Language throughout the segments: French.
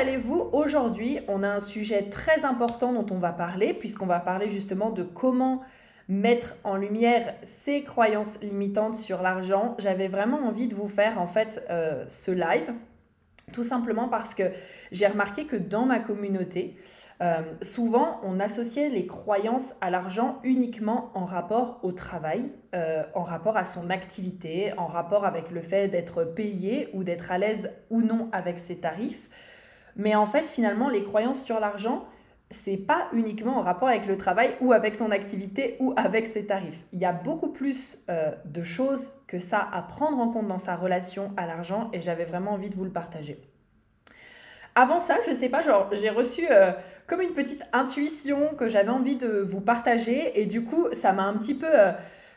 Allez-vous aujourd'hui On a un sujet très important dont on va parler, puisqu'on va parler justement de comment mettre en lumière ces croyances limitantes sur l'argent. J'avais vraiment envie de vous faire en fait euh, ce live, tout simplement parce que j'ai remarqué que dans ma communauté, euh, souvent, on associait les croyances à l'argent uniquement en rapport au travail, euh, en rapport à son activité, en rapport avec le fait d'être payé ou d'être à l'aise ou non avec ses tarifs. Mais en fait, finalement, les croyances sur l'argent, c'est pas uniquement en rapport avec le travail ou avec son activité ou avec ses tarifs. Il y a beaucoup plus euh, de choses que ça à prendre en compte dans sa relation à l'argent et j'avais vraiment envie de vous le partager. Avant ça, je sais pas, genre j'ai reçu comme une petite intuition que j'avais envie de vous partager et du coup ça m'a un petit peu euh,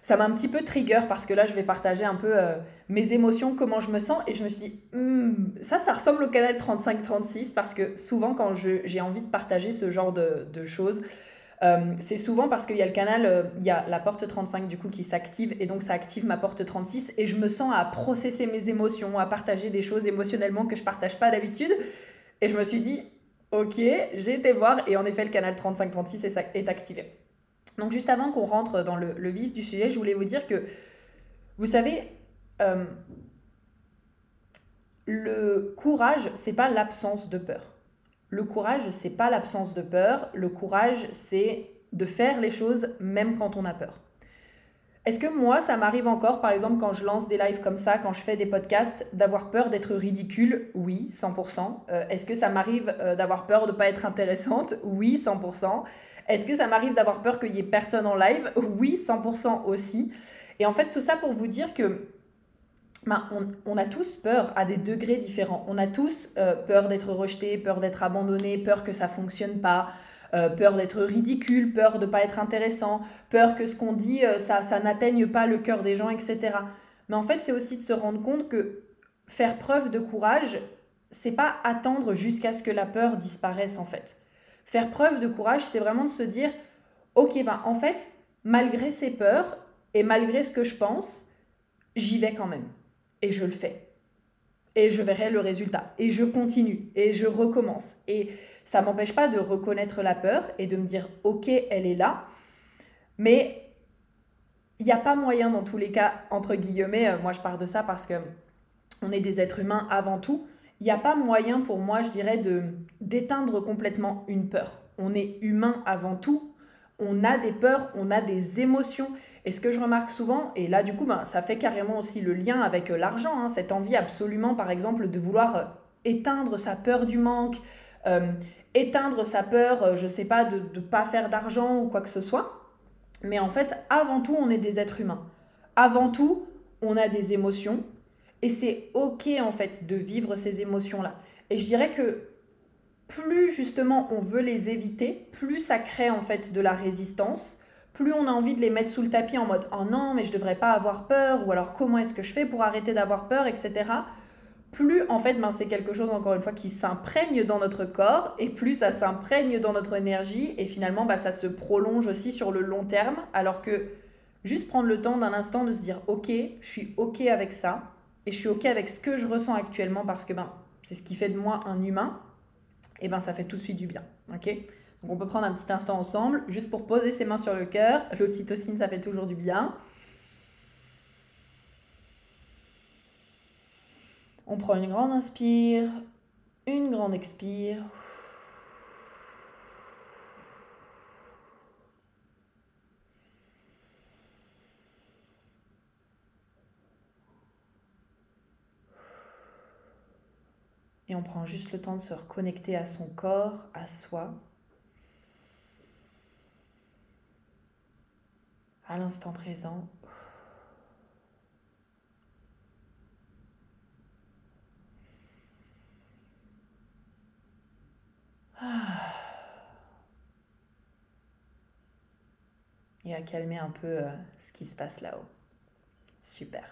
ça m'a un petit peu trigger parce que là je vais partager un peu euh, mes émotions, comment je me sens et je me suis dit hmm, ça ça ressemble au canal 35-36 parce que souvent quand j'ai envie de partager ce genre de, de choses euh, c'est souvent parce qu'il y a le canal, il y a la porte 35 du coup qui s'active et donc ça active ma porte 36 et je me sens à processer mes émotions, à partager des choses émotionnellement que je partage pas d'habitude. Et je me suis dit, Ok, j'ai été voir et en effet le canal 3536 est, est activé. Donc juste avant qu'on rentre dans le, vif du sujet, je voulais vous dire que, vous savez, euh, le courage, c'est pas l'absence de peur. Le courage, c'est pas l'absence de peur. Le courage, c'est de faire les choses même quand on a peur. Est-ce que moi, ça m'arrive encore, par exemple, quand je lance des lives comme ça, quand je fais des podcasts, d'avoir peur d'être ridicule? Oui, 100%. Euh, est-ce que ça m'arrive euh, d'avoir peur de ne pas être intéressante? Oui, 100%. Est-ce que ça m'arrive d'avoir peur qu'il n'y ait personne en live? Oui, 100% aussi. Et en fait, tout ça pour vous dire que ben, on, a tous peur à des degrés différents. On a tous euh, peur d'être rejeté, peur d'être abandonné, peur que ça fonctionne pas, euh, peur d'être ridicule, peur de ne pas être intéressant, peur que ce qu'on dit, euh, ça, ça n'atteigne pas le cœur des gens, etc. Mais en fait, c'est aussi de se rendre compte que faire preuve de courage, c'est pas attendre jusqu'à ce que la peur disparaisse en fait. Faire preuve de courage, c'est vraiment de se dire, ok, ben en fait, malgré ces peurs et malgré ce que je pense, j'y vais quand même. Et je le fais. Et je verrai le résultat. Et je continue. Et je recommence. Et ça m'empêche pas de reconnaître la peur et de me dire ok, elle est là, mais il n'y a pas moyen dans tous les cas, entre guillemets, euh, moi je parle de ça parce que on est des êtres humains avant tout, il n'y a pas moyen pour moi, je dirais, de d'éteindre complètement une peur. On est humain avant tout, on a des peurs, on a des émotions. Et ce que je remarque souvent, et là du coup, ben, ça fait carrément aussi le lien avec euh, l'argent, hein, cette envie absolument, par exemple, de vouloir euh, éteindre sa peur du manque, euh, éteindre sa peur, je sais pas, de ne pas faire d'argent ou quoi que ce soit. Mais en fait, avant tout, on est des êtres humains. Avant tout, on a des émotions. Et c'est OK, en fait, de vivre ces émotions-là. Et je dirais que plus, justement, on veut les éviter, plus ça crée, en fait, de la résistance. Plus on a envie de les mettre sous le tapis en mode oh non, mais je devrais pas avoir peur, ou alors comment est-ce que je fais pour arrêter d'avoir peur, etc plus en fait ben, c'est quelque chose encore une fois qui s'imprègne dans notre corps et plus ça s'imprègne dans notre énergie et finalement ben, ça se prolonge aussi sur le long terme alors que juste prendre le temps d'un instant de se dire ok je suis ok avec ça et je suis ok avec ce que je ressens actuellement parce que ben, c'est ce qui fait de moi un humain et ben ça fait tout de suite du bien donc on peut prendre un petit instant ensemble juste pour poser ses mains sur le cœur. L'ocytocine ça fait toujours du bien. On prend une grande inspire, une grande expire. on prend juste le temps de se reconnecter à son corps, à soi, à l'instant présent. Ah. Et à calmer un peu euh, ce qui se passe là-haut. Super.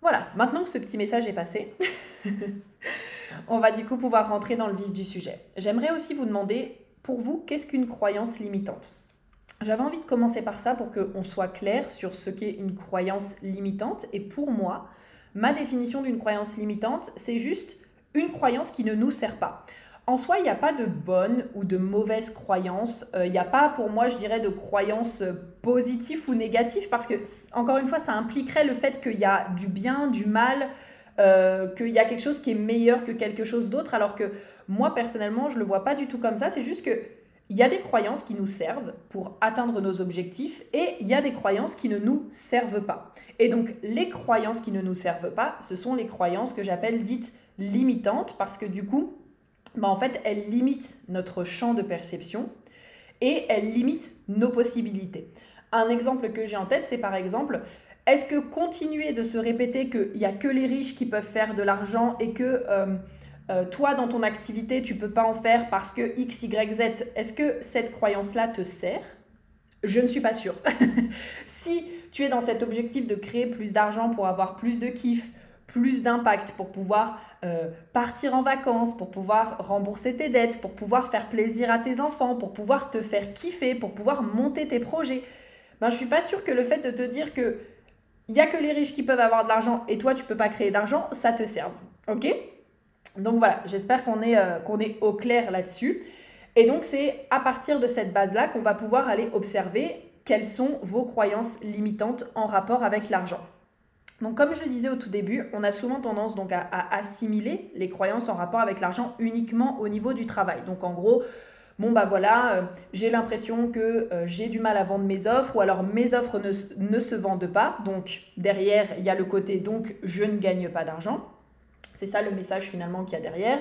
Voilà, maintenant que ce petit message est passé, on va du coup pouvoir rentrer dans le vif du sujet. J'aimerais aussi vous demander, pour vous, qu'est-ce qu'une croyance limitante? J'avais envie de commencer par ça pour qu'on soit clair sur ce qu'est une croyance limitante. Et pour moi, ma définition d'une croyance limitante, c'est juste une croyance qui ne nous sert pas. En soi, il n'y a pas de bonne ou de mauvaise croyance. Euh, il n'y a pas, pour moi, je dirais, de croyance positive ou négative, parce que, encore une fois, ça impliquerait le fait qu'il y a du bien, du mal, euh, qu'il y a quelque chose qui est meilleur que quelque chose d'autre, alors que moi, personnellement, je ne le vois pas du tout comme ça. C'est juste que il y a des croyances qui nous servent pour atteindre nos objectifs et il y a des croyances qui ne nous servent pas. Et donc, les croyances qui ne nous servent pas, ce sont les croyances que j'appelle dites limitantes, parce que du coup, bah, en fait, elle limite notre champ de perception et elle limite nos possibilités. Un exemple que j'ai en tête, c'est par exemple, est-ce que continuer de se répéter qu'il n'y a que les riches qui peuvent faire de l'argent et que euh, euh, toi, dans ton activité, tu peux pas en faire parce que X, Y, Z, est-ce que cette croyance-là te sert? Je ne suis pas sûre. si tu es dans cet objectif de créer plus d'argent pour avoir plus de kiff, plus d'impact, pour pouvoir euh, partir en vacances, pour pouvoir rembourser tes dettes, pour pouvoir faire plaisir à tes enfants, pour pouvoir te faire kiffer, pour pouvoir monter tes projets. Ben, je suis pas sûre que le fait de te dire que il y a que les riches qui peuvent avoir de l'argent et toi tu peux pas créer d'argent, ça te serve. OK? Donc voilà, j'espère qu'on est, euh, qu'on est au clair là-dessus. Et donc c'est à partir de cette base-là qu'on va pouvoir aller observer quelles sont vos croyances limitantes en rapport avec l'argent. Donc comme je le disais au tout début, on a souvent tendance à, assimiler les croyances en rapport avec l'argent uniquement au niveau du travail. Donc en gros, bon bah voilà, euh, j'ai l'impression que euh, j'ai du mal à vendre mes offres ou alors mes offres ne, se vendent pas. Donc derrière, il y a le côté donc je ne gagne pas d'argent. C'est ça le message finalement qu'il y a derrière.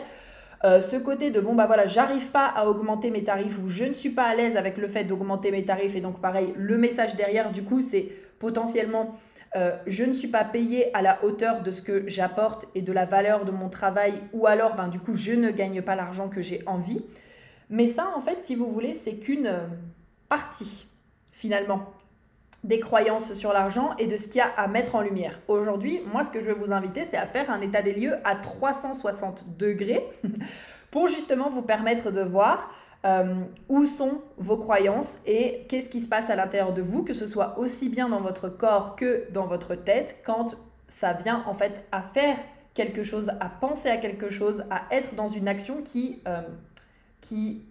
Euh, ce côté de bon bah voilà, j'arrive pas à augmenter mes tarifs ou je ne suis pas à l'aise avec le fait d'augmenter mes tarifs et donc pareil, le message derrière du coup c'est potentiellement je ne suis pas payé à la hauteur de ce que j'apporte et de la valeur de mon travail, ou alors ben, du coup je ne gagne pas l'argent que j'ai envie. Mais ça, en fait, si vous voulez, c'est qu'une euh, partie, finalement, des croyances sur l'argent et de ce qu'il y a à mettre en lumière. Aujourd'hui, moi, ce que je veux vous inviter, c'est à faire un état des lieux à 360 degrés pour justement vous permettre de voir euh, où sont vos croyances et qu'est-ce qui se passe à l'intérieur de vous, que ce soit aussi bien dans votre corps que dans votre tête, quand ça vient en fait à faire quelque chose, à penser à quelque chose, à être dans une action qui, euh, qui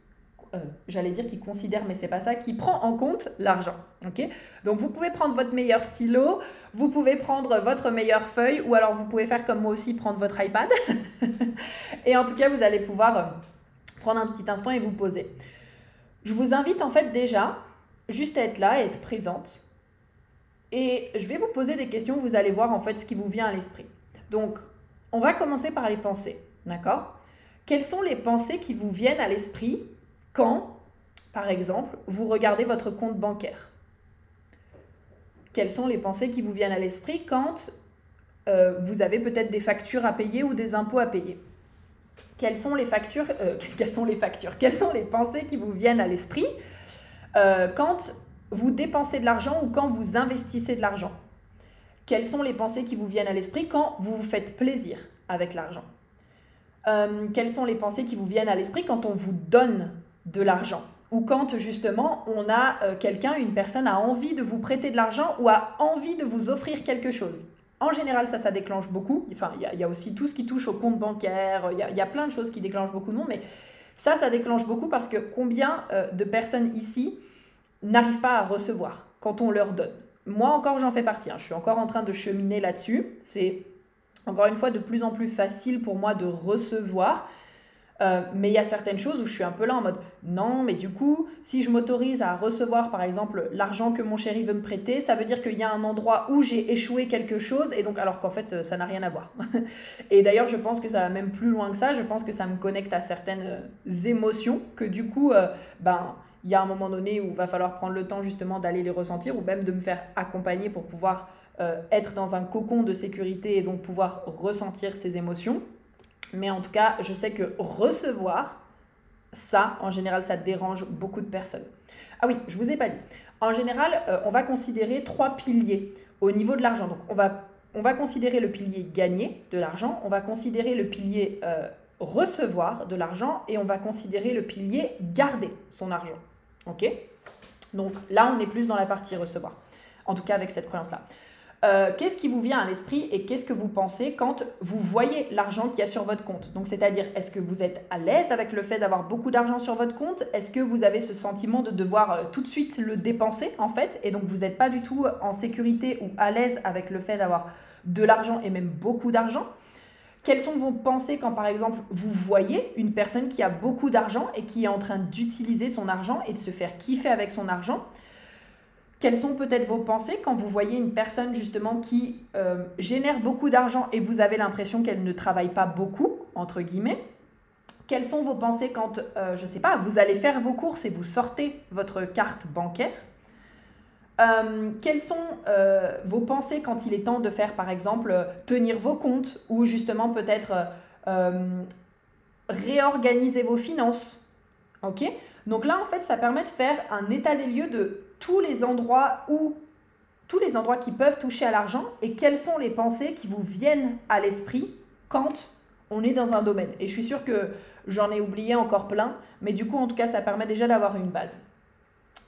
euh, j'allais dire qui considère, mais c'est pas ça, qui prend en compte l'argent. Ok? Donc vous pouvez prendre votre meilleur stylo, vous pouvez prendre votre meilleure feuille, ou alors vous pouvez faire comme moi aussi, prendre votre iPad. et en tout cas, vous allez pouvoir prendre un petit instant et vous poser. Je vous invite en fait déjà juste à être là, à être présente. Et je vais vous poser des questions, vous allez voir en fait ce qui vous vient à l'esprit. Donc, on va commencer par les pensées, d'accord? Quelles sont les pensées qui vous viennent à l'esprit quand, par exemple, vous regardez votre compte bancaire? Quelles sont les pensées qui vous viennent à l'esprit quand euh, vous avez peut-être des factures à payer ou des impôts à payer? Quelles sont les pensées qui vous viennent à l'esprit euh, quand vous dépensez de l'argent ou quand vous investissez de l'argent? Quelles sont les pensées qui vous viennent à l'esprit quand vous vous faites plaisir avec l'argent? Euh, Quelles sont les pensées qui vous viennent à l'esprit quand on vous donne de l'argent ou quand justement on a quelqu'un, une personne a envie de vous prêter de l'argent ou a envie de vous offrir quelque chose? En général, ça, ça déclenche beaucoup. Enfin, il y, a aussi tout ce qui touche au compte bancaire. Il y, a, plein de choses qui déclenchent beaucoup de monde. Mais ça, ça déclenche beaucoup parce que combien euh, de personnes ici n'arrivent pas à recevoir quand on leur donne? Moi encore, j'en fais partie. Hein. Je suis encore en train de cheminer là-dessus. C'est encore une fois de plus en plus facile pour moi de recevoir. Euh, mais il y a certaines choses où je suis un peu là en mode non, mais du coup, si je m'autorise à recevoir par exemple l'argent que mon chéri veut me prêter, ça veut dire qu'il y a un endroit où j'ai échoué quelque chose et donc alors qu'en fait euh, ça n'a rien à voir. et d'ailleurs, je pense que ça va même plus loin que ça, je pense que ça me connecte à certaines euh, émotions que du coup, ben il y a un moment donné où il va falloir prendre le temps justement d'aller les ressentir ou même de me faire accompagner pour pouvoir être dans un cocon de sécurité et donc pouvoir ressentir ces émotions. Mais en tout cas, je sais que recevoir, ça, en général, ça dérange beaucoup de personnes. Ah oui, je vous ai pas dit. En général, euh, on va considérer trois piliers au niveau de l'argent. Donc, on va, on va considérer le pilier gagner de l'argent, on va considérer le pilier euh, recevoir de l'argent et on va considérer le pilier garder son argent. Ok? Donc là, on est plus dans la partie recevoir. En tout cas, avec cette croyance-là. Euh, qu'est-ce qui vous vient à l'esprit et qu'est-ce que vous pensez quand vous voyez l'argent qu'il y a sur votre compte? Donc, c'est-à-dire, est-ce que vous êtes à l'aise avec le fait d'avoir beaucoup d'argent sur votre compte? Est-ce que vous avez ce sentiment de devoir euh, tout de suite le dépenser, en fait? Et donc, vous n'êtes pas du tout en sécurité ou à l'aise avec le fait d'avoir de l'argent et même beaucoup d'argent? Quelles sont vos pensées quand, par exemple, vous voyez une personne qui a beaucoup d'argent et qui est en train d'utiliser son argent et de se faire kiffer avec son argent? Quelles sont peut-être vos pensées quand vous voyez une personne justement qui euh, génère beaucoup d'argent et vous avez l'impression qu'elle ne travaille pas beaucoup, entre guillemets? Quelles sont vos pensées quand, euh, je ne sais pas, vous allez faire vos courses et vous sortez votre carte bancaire? Euh, quelles sont vos pensées quand il est temps de faire, par exemple, tenir vos comptes ou justement peut-être réorganiser vos finances? Ok? Donc là, en fait, ça permet de faire un état des lieux de tous les endroits où tous les endroits qui peuvent toucher à l'argent et quelles sont les pensées qui vous viennent à l'esprit quand on est dans un domaine. Et je suis sûre que j'en ai oublié encore plein, mais du coup, en tout cas, ça permet déjà d'avoir une base.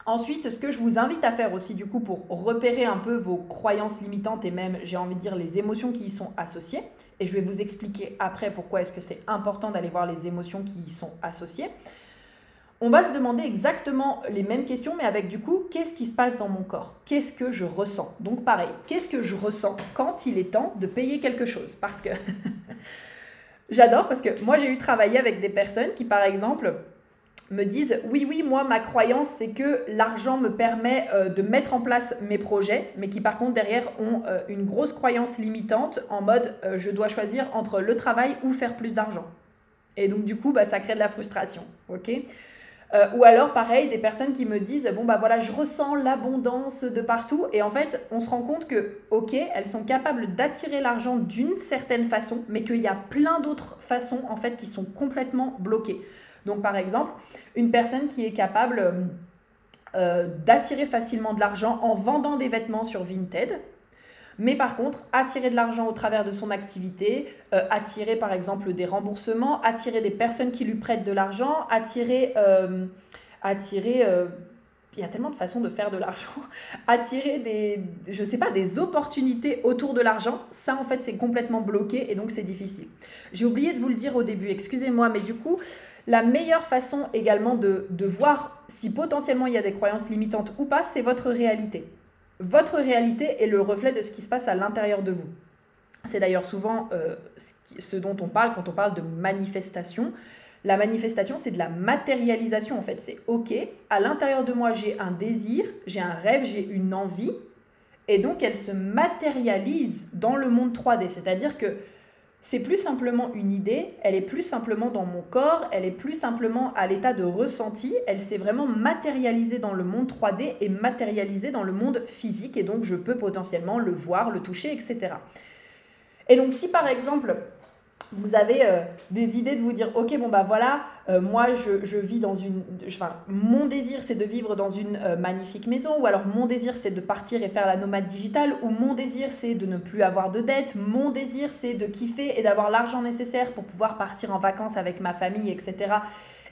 Ensuite, ce que je vous invite à faire aussi, du coup, pour repérer un peu vos croyances limitantes et même, j'ai envie de dire, les émotions qui y sont associées, et je vais vous expliquer après pourquoi est-ce que c'est important d'aller voir les émotions qui y sont associées, on va se demander exactement les mêmes questions, mais avec du coup, qu'est-ce qui se passe dans mon corps? Qu'est-ce que je ressens? Donc pareil, qu'est-ce que je ressens quand il est temps de payer quelque chose? Parce que j'adore, parce que moi j'ai eu travaillé avec des personnes qui, par exemple, me disent oui oui moi ma croyance c'est que l'argent me permet euh, de mettre en place mes projets mais qui par contre derrière ont euh, une grosse croyance limitante en mode euh, je dois choisir entre le travail ou faire plus d'argent et donc du coup bah, ça crée de la frustration ok? Euh, ou alors, pareil, des personnes qui me disent Bon, bah voilà, je ressens l'abondance de partout. Et en fait, on se rend compte que, ok, elles sont capables d'attirer l'argent d'une certaine façon, mais qu'il y a plein d'autres façons, en fait, qui sont complètement bloquées. Donc, par exemple, une personne qui est capable. Euh, d'attirer facilement de l'argent en vendant des vêtements sur Vinted, mais par contre, attirer de l'argent au travers de son activité, euh, attirer par exemple des remboursements, attirer des personnes qui lui prêtent de l'argent, attirer... Euh, attirer euh, il y a tellement de façons de faire de l'argent. attirer des, je sais pas, des opportunités autour de l'argent, ça en fait c'est complètement bloqué et donc c'est difficile. J'ai oublié de vous le dire au début, excusez-moi, mais du coup, la meilleure façon également de, de voir si potentiellement il y a des croyances limitantes ou pas, c'est votre réalité. Votre réalité est le reflet de ce qui se passe à l'intérieur de vous. C'est d'ailleurs souvent euh, ce dont on parle quand on parle de manifestation. La manifestation, c'est de la matérialisation en fait. C'est OK, à l'intérieur de moi, j'ai un désir, j'ai un rêve, j'ai une envie. Et donc, elle se matérialise dans le monde 3D. C'est-à-dire que c'est plus simplement une idée, elle est plus simplement dans mon corps, elle est plus simplement à l'état de ressenti, elle s'est vraiment matérialisée dans le monde 3D et matérialisée dans le monde physique et donc je peux potentiellement le voir, le toucher, etc. Et donc si par exemple vous avez euh, des idées de vous dire ok bon bah voilà euh, moi je, vis dans une mon désir c'est de vivre dans une euh, magnifique maison ou alors mon désir c'est de partir et faire la nomade digitale ou mon désir c'est de ne plus avoir de dettes mon désir c'est de kiffer et d'avoir l'argent nécessaire pour pouvoir partir en vacances avec ma famille etc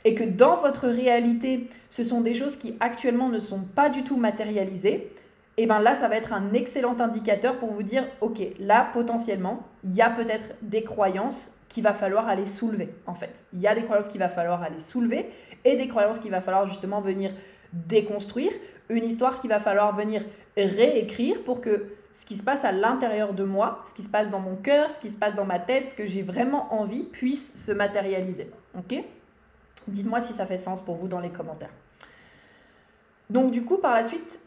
et que dans votre réalité ce sont des choses qui actuellement ne sont pas du tout matérialisées et bien là, ça va être un excellent indicateur pour vous dire, ok, là, potentiellement, il y a peut-être des croyances qu'il va falloir aller soulever, en fait. Il y a des croyances qu'il va falloir aller soulever et des croyances qu'il va falloir justement venir déconstruire, une histoire qu'il va falloir venir réécrire pour que ce qui se passe à l'intérieur de moi, ce qui se passe dans mon cœur, ce qui se passe dans ma tête, ce que j'ai vraiment envie puisse se matérialiser. Ok? Dites-moi si ça fait sens pour vous dans les commentaires. Donc du coup, par la suite,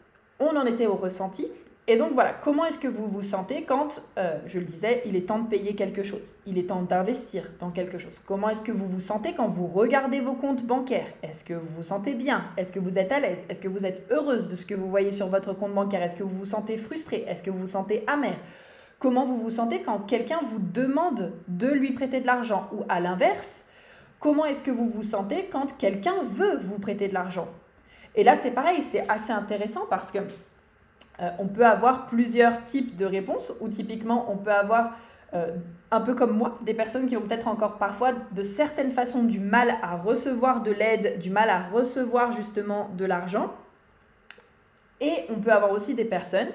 on en était au ressenti. Et donc voilà, comment est-ce que vous vous sentez quand, euh, je le disais, il est temps de payer quelque chose, il est temps d'investir dans quelque chose. Comment est-ce que vous vous sentez quand vous regardez vos comptes bancaires? Est-ce que vous vous sentez bien? Est-ce que vous êtes à l'aise? Est-ce que vous êtes heureuse de ce que vous voyez sur votre compte bancaire? Est-ce que vous vous sentez frustré Est-ce que vous vous sentez amer Comment vous vous sentez quand quelqu'un vous demande de lui prêter de l'argent? Ou à l'inverse, comment est-ce que vous vous sentez quand quelqu'un veut vous prêter de l'argent? Et là, c'est pareil, c'est assez intéressant parce que euh, on peut avoir plusieurs types de réponses, ou typiquement, on peut avoir, euh, un peu comme moi, des personnes qui ont peut-être encore parfois, de certaines façons, du mal à recevoir de l'aide, du mal à recevoir justement de l'argent. Et on peut avoir aussi des personnes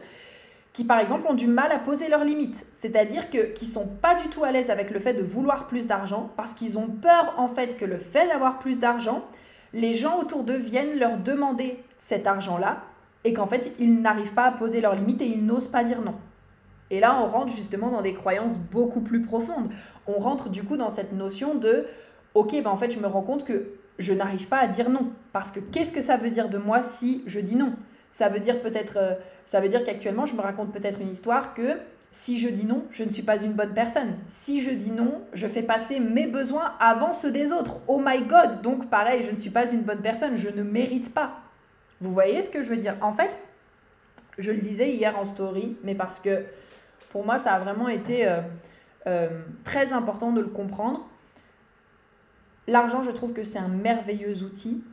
qui, par exemple, ont du mal à poser leurs limites. C'est-à-dire que, qui sont pas du tout à l'aise avec le fait de vouloir plus d'argent, parce qu'ils ont peur, en fait, que le fait d'avoir plus d'argent, les gens autour d'eux viennent leur demander cet argent-là, et qu'en fait, ils n'arrivent pas à poser leurs limites et ils n'osent pas dire non. Et là, on rentre justement dans des croyances beaucoup plus profondes. On rentre du coup dans cette notion de, ok, ben en fait, je me rends compte que je n'arrive pas à dire non. Parce que qu'est-ce que ça veut dire de moi si je dis non? Ça veut dire peut-être, euh, ça veut dire qu'actuellement, je me raconte peut-être une histoire que si je dis non, je ne suis pas une bonne personne. Si je dis non, je fais passer mes besoins avant ceux des autres. Oh my god Donc pareil, je ne suis pas une bonne personne, je ne mérite pas. Vous voyez ce que je veux dire? En fait, je le disais hier en story, mais parce que pour moi, ça a vraiment été euh, euh, très important de le comprendre. L'argent, je trouve que c'est un merveilleux outil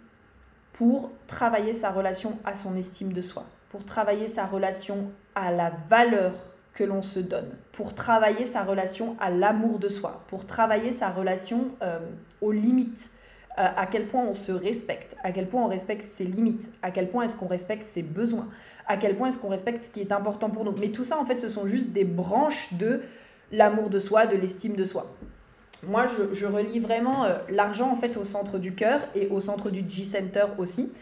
pour travailler sa relation à son estime de soi, pour travailler sa relation à la valeur que l'on se donne, pour travailler sa relation à l'amour de soi, pour travailler sa relation euh, aux limites, à quel point on se respecte, à quel point on respecte ses limites, à quel point est-ce qu'on respecte ses besoins, à quel point est-ce qu'on respecte ce qui est important pour nous. Mais tout ça, en fait, ce sont juste des branches de l'amour de soi, de l'estime de soi. Moi, je, relie vraiment euh, l'argent, en fait, au centre du cœur et au centre du G-Center aussi.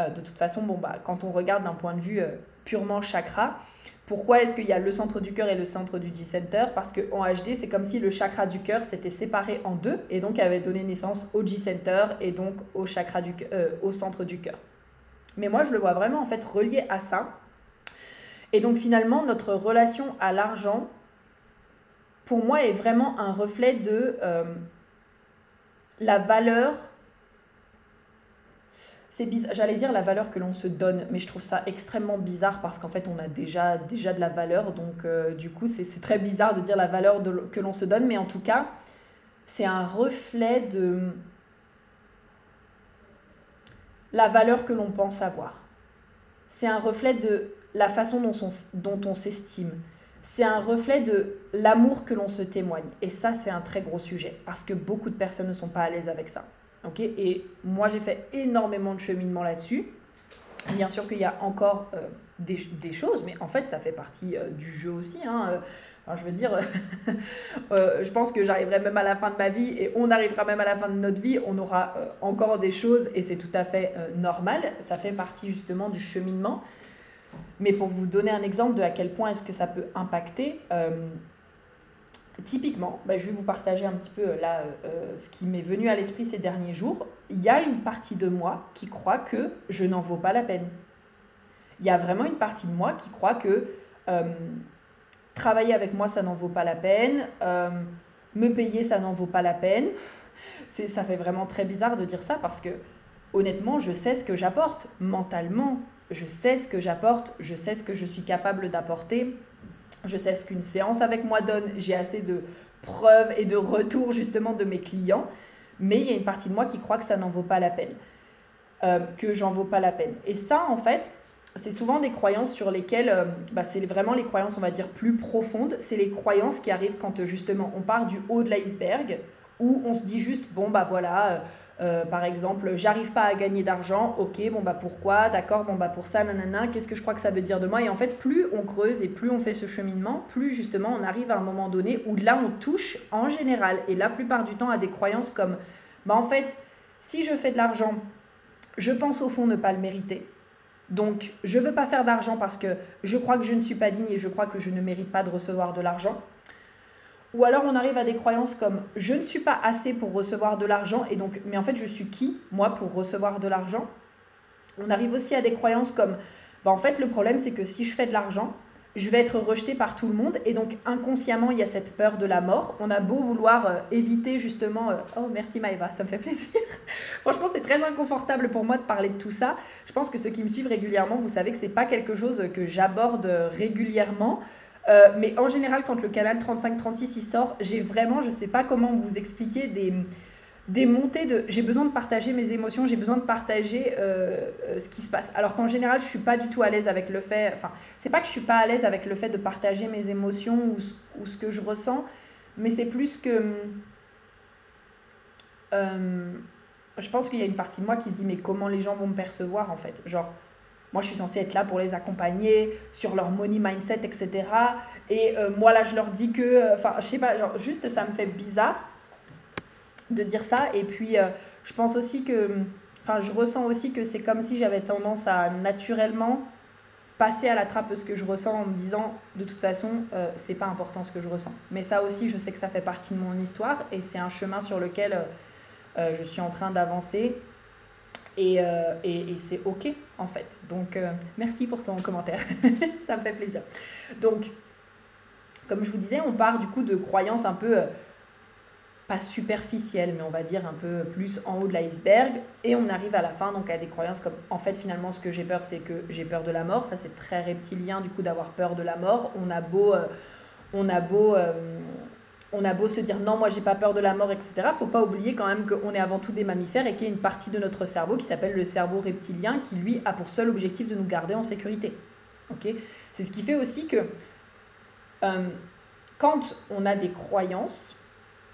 Euh, de toute façon, bon, bah, quand on regarde d'un point de vue euh, purement chakra, pourquoi est-ce qu'il y a le centre du cœur et le centre du G-Center? Parce qu'en HD, c'est comme si le chakra du cœur s'était séparé en deux et donc avait donné naissance au G-Center et donc au, chakra du, euh, au centre du cœur. Mais moi, je le vois vraiment en fait relié à ça. Et donc finalement, notre relation à l'argent, pour moi, est vraiment un reflet de euh, la valeur c'est j'allais dire la valeur que l'on se donne, mais je trouve ça extrêmement bizarre parce qu'en fait on a déjà, de la valeur, donc euh, du coup c'est très bizarre de dire la valeur que l'on se donne, mais en tout cas c'est un reflet de la valeur que l'on pense avoir. C'est un reflet de la façon dont on, dont on s'estime. C'est un reflet de l'amour que l'on se témoigne. Et ça, c'est un très gros sujet parce que beaucoup de personnes ne sont pas à l'aise avec ça et moi, j'ai fait énormément de cheminement là-dessus. Bien sûr qu'il y a encore euh, des, choses, mais en fait, ça fait partie euh, du jeu aussi. Hein. Euh, je veux dire, je pense que j'arriverai même à la fin de ma vie et on arrivera même à la fin de notre vie, on aura encore des choses et c'est tout à fait normal. Ça fait partie justement du cheminement. Mais pour vous donner un exemple de à quel point est-ce que ça peut impacter, Typiquement, bah, je vais vous partager un petit peu euh, là euh, euh, ce qui m'est venu à l'esprit ces derniers jours. Il y a une partie de moi qui croit que je n'en vaux pas la peine. Il y a vraiment une partie de moi qui croit que travailler avec moi, ça n'en vaut pas la peine. me payer, ça n'en vaut pas la peine. Ça fait vraiment très bizarre de dire ça parce que honnêtement, je sais ce que j'apporte mentalement. Je sais ce que j'apporte. Je sais ce que je suis capable d'apporter je sais ce qu'une séance avec moi donne, j'ai assez de preuves et de retours justement de mes clients, mais il y a une partie de moi qui croit que ça n'en vaut pas la peine, euh, que j'en vaut pas la peine. Et ça, en fait, c'est souvent des croyances sur lesquelles, euh, bah, c'est vraiment les croyances, on va dire, plus profondes, c'est les croyances qui arrivent quand justement on part du haut de l'iceberg, où on se dit juste, bon, bah voilà, euh, euh, par exemple, j'arrive pas à gagner d'argent, ok, bon bah pourquoi, d'accord, bon bah pour ça, nanana, qu'est-ce que je crois que ça veut dire de moi? Et en fait, plus on creuse et plus on fait ce cheminement, plus justement on arrive à un moment donné où là on touche en général et la plupart du temps à des croyances comme, bah en fait, si je fais de l'argent, je pense au fond ne pas le mériter. Donc, je veux pas faire d'argent parce que je crois que je ne suis pas digne et je crois que je ne mérite pas de recevoir de l'argent. Ou alors on arrive à des croyances comme je ne suis pas assez pour recevoir de l'argent et donc mais en fait je suis qui moi pour recevoir de l'argent? On arrive aussi à des croyances comme bah, en fait le problème c'est que si je fais de l'argent, je vais être rejeté par tout le monde et donc inconsciemment il y a cette peur de la mort. On a beau vouloir euh, éviter justement euh, oh merci Maëva, ça me fait plaisir. Franchement, c'est très inconfortable pour moi de parler de tout ça. Je pense que ceux qui me suivent régulièrement, vous savez que c'est pas quelque chose que j'aborde régulièrement. Euh, mais en général, quand le canal 35-36 il sort, j'ai vraiment, je sais pas comment vous expliquer, des, des montées de j'ai besoin de partager mes émotions, j'ai besoin de partager euh, euh, ce qui se passe. Alors qu'en général, je suis pas du tout à l'aise avec le fait, enfin, c'est pas que je suis pas à l'aise avec le fait de partager mes émotions ou, ou ce que je ressens, mais c'est plus que je pense qu'il y a une partie de moi qui se dit mais comment les gens vont me percevoir en fait? Genre, moi je suis censée être là pour les accompagner sur leur money mindset, etc. Et moi là je leur dis que, enfin, je sais pas, genre, juste ça me fait bizarre de dire ça. Et puis, euh, je pense aussi que, enfin, je ressens aussi que c'est comme si j'avais tendance à naturellement passer à la trappe ce que je ressens en me disant, de toute façon, euh, c'est pas important ce que je ressens. Mais ça aussi, je sais que ça fait partie de mon histoire et c'est un chemin sur lequel euh, je suis en train d'avancer. Et, et, et c'est ok en fait. Donc merci pour ton commentaire, ça me fait plaisir. Donc, comme je vous disais, on part du coup de croyances un peu pas superficielle, mais on va dire un peu plus en haut de l'iceberg. Et on arrive à la fin donc à des croyances comme en fait finalement ce que j'ai peur c'est que j'ai peur de la mort. Ça c'est très reptilien du coup d'avoir peur de la mort. On a beau, euh, on a beau, euh, on a beau se dire non moi j'ai pas peur de la mort etc. Faut pas oublier quand même qu'on est avant tout des mammifères et qu'il y a une partie de notre cerveau qui s'appelle le cerveau reptilien qui lui a pour seul objectif de nous garder en sécurité. Ok, c'est ce qui fait aussi que euh, quand on a des croyances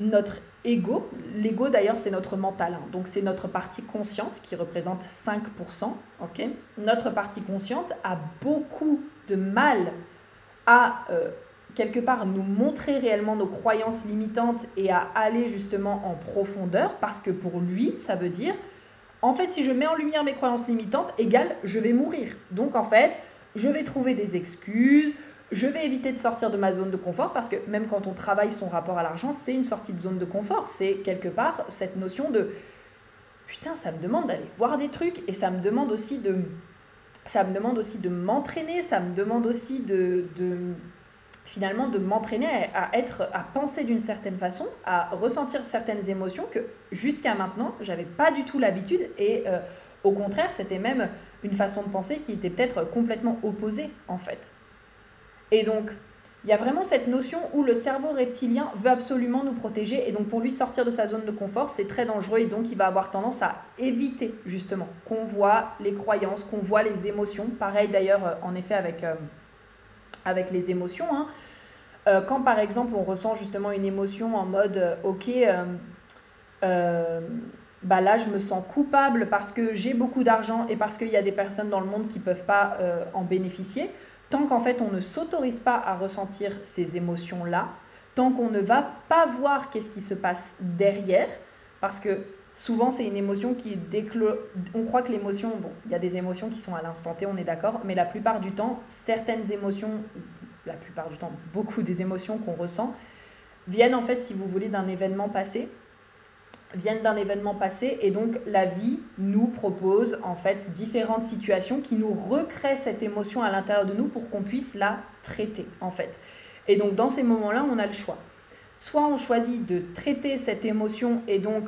notre ego, l'ego d'ailleurs c'est notre mental, hein. donc c'est notre partie consciente qui représente 5%, ok? Notre partie consciente a beaucoup de mal à euh, quelque part nous montrer réellement nos croyances limitantes et à aller justement en profondeur parce que pour lui ça veut dire en fait si je mets en lumière mes croyances limitantes égale je vais mourir. Donc en fait je vais trouver des excuses, je vais éviter de sortir de ma zone de confort parce que même quand on travaille son rapport à l'argent, c'est une sortie de zone de confort. C'est quelque part cette notion de putain, ça me demande d'aller voir des trucs et ça me demande aussi de ça me demande aussi de m'entraîner, ça me demande aussi de, de finalement de m'entraîner à, être à penser d'une certaine façon, à ressentir certaines émotions que jusqu'à maintenant, j'avais pas du tout l'habitude et euh, au contraire, c'était même une façon de penser qui était peut-être complètement opposée en fait. Et donc, il y a vraiment cette notion où le cerveau reptilien veut absolument nous protéger et donc pour lui sortir de sa zone de confort, c'est très dangereux et donc il va avoir tendance à éviter justement qu'on voit les croyances, qu'on voit les émotions. Pareil d'ailleurs en effet avec, euh, avec les émotions. Hein. Euh, quand par exemple on ressent justement une émotion en mode ok, bah là je me sens coupable parce que j'ai beaucoup d'argent et parce qu'il y a des personnes dans le monde qui ne peuvent pas en bénéficier tant qu'en fait on ne s'autorise pas à ressentir ces émotions-là, tant qu'on ne va pas voir qu'est-ce qui se passe derrière, parce que souvent c'est une émotion qui déclenche... On croit que l'émotion, bon, il y a des émotions qui sont à l'instant T, on est d'accord, mais la plupart du temps, certaines émotions, la plupart du temps, beaucoup des émotions qu'on ressent, viennent en fait, si vous voulez, d'un événement passé viennent d'un événement passé et donc la vie nous propose en fait différentes situations qui nous recréent cette émotion à l'intérieur de nous pour qu'on puisse la traiter en fait. Et donc dans ces moments-là, on a le choix. Soit on choisit de traiter cette émotion et donc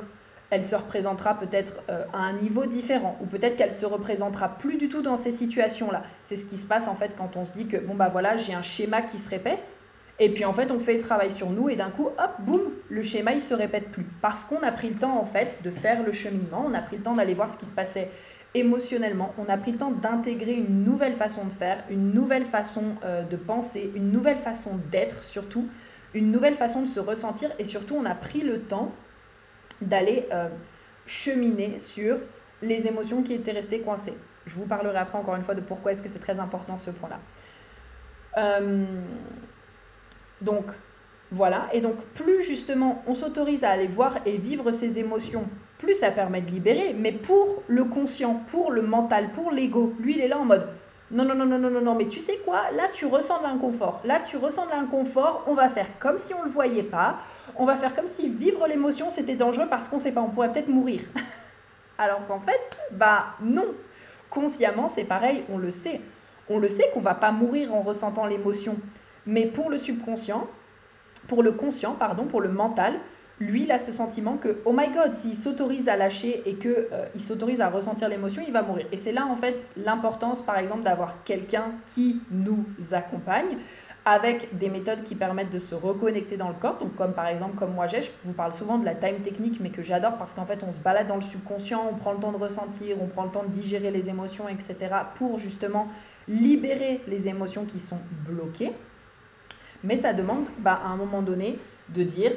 elle se représentera peut-être euh, à un niveau différent ou peut-être qu'elle se représentera plus du tout dans ces situations-là. C'est ce qui se passe en fait quand on se dit que bon bah voilà, j'ai un schéma qui se répète et puis en fait, on fait le travail sur nous et d'un coup, hop, boum, le schéma, il se répète plus. Parce qu'on a pris le temps en fait de faire le cheminement, on a pris le temps d'aller voir ce qui se passait émotionnellement, on a pris le temps d'intégrer une nouvelle façon de faire, une nouvelle façon euh, de penser, une nouvelle façon d'être surtout, une nouvelle façon de se ressentir et surtout on a pris le temps d'aller euh, cheminer sur les émotions qui étaient restées coincées. Je vous parlerai après encore une fois de pourquoi est-ce que c'est très important ce point-là. Euh, donc voilà, et donc plus justement on s'autorise à aller voir et vivre ses émotions, plus ça permet de libérer, mais pour le conscient, pour le mental, pour l'ego, lui il est là en mode non, non, non, non, non, non, non, mais tu sais quoi? Là, tu ressens de l'inconfort. Là, tu ressens de l'inconfort. On va faire comme si on ne le voyait pas. On va faire comme si vivre l'émotion, c'était dangereux parce qu'on ne sait pas, on pourrait peut-être mourir. Alors qu'en fait, bah non. Consciemment, c'est pareil, on le sait. On le sait qu'on va pas mourir en ressentant l'émotion. Mais pour le subconscient, pour le conscient, pardon, pour le mental, lui, il a ce sentiment que, oh my god, s'il s'autorise à lâcher et qu'il euh, il s'autorise à ressentir l'émotion, il va mourir. Et c'est là, en fait, l'importance, par exemple, d'avoir quelqu'un qui nous accompagne, avec des méthodes qui permettent de se reconnecter dans le corps. Donc comme par exemple, comme moi j'ai, je vous parle souvent de la time technique, mais que j'adore parce qu'en fait on se balade dans le subconscient, on prend le temps de ressentir, on prend le temps de digérer les émotions, etc. pour justement libérer les émotions qui sont bloquées. Mais ça demande bah, à un moment donné de dire,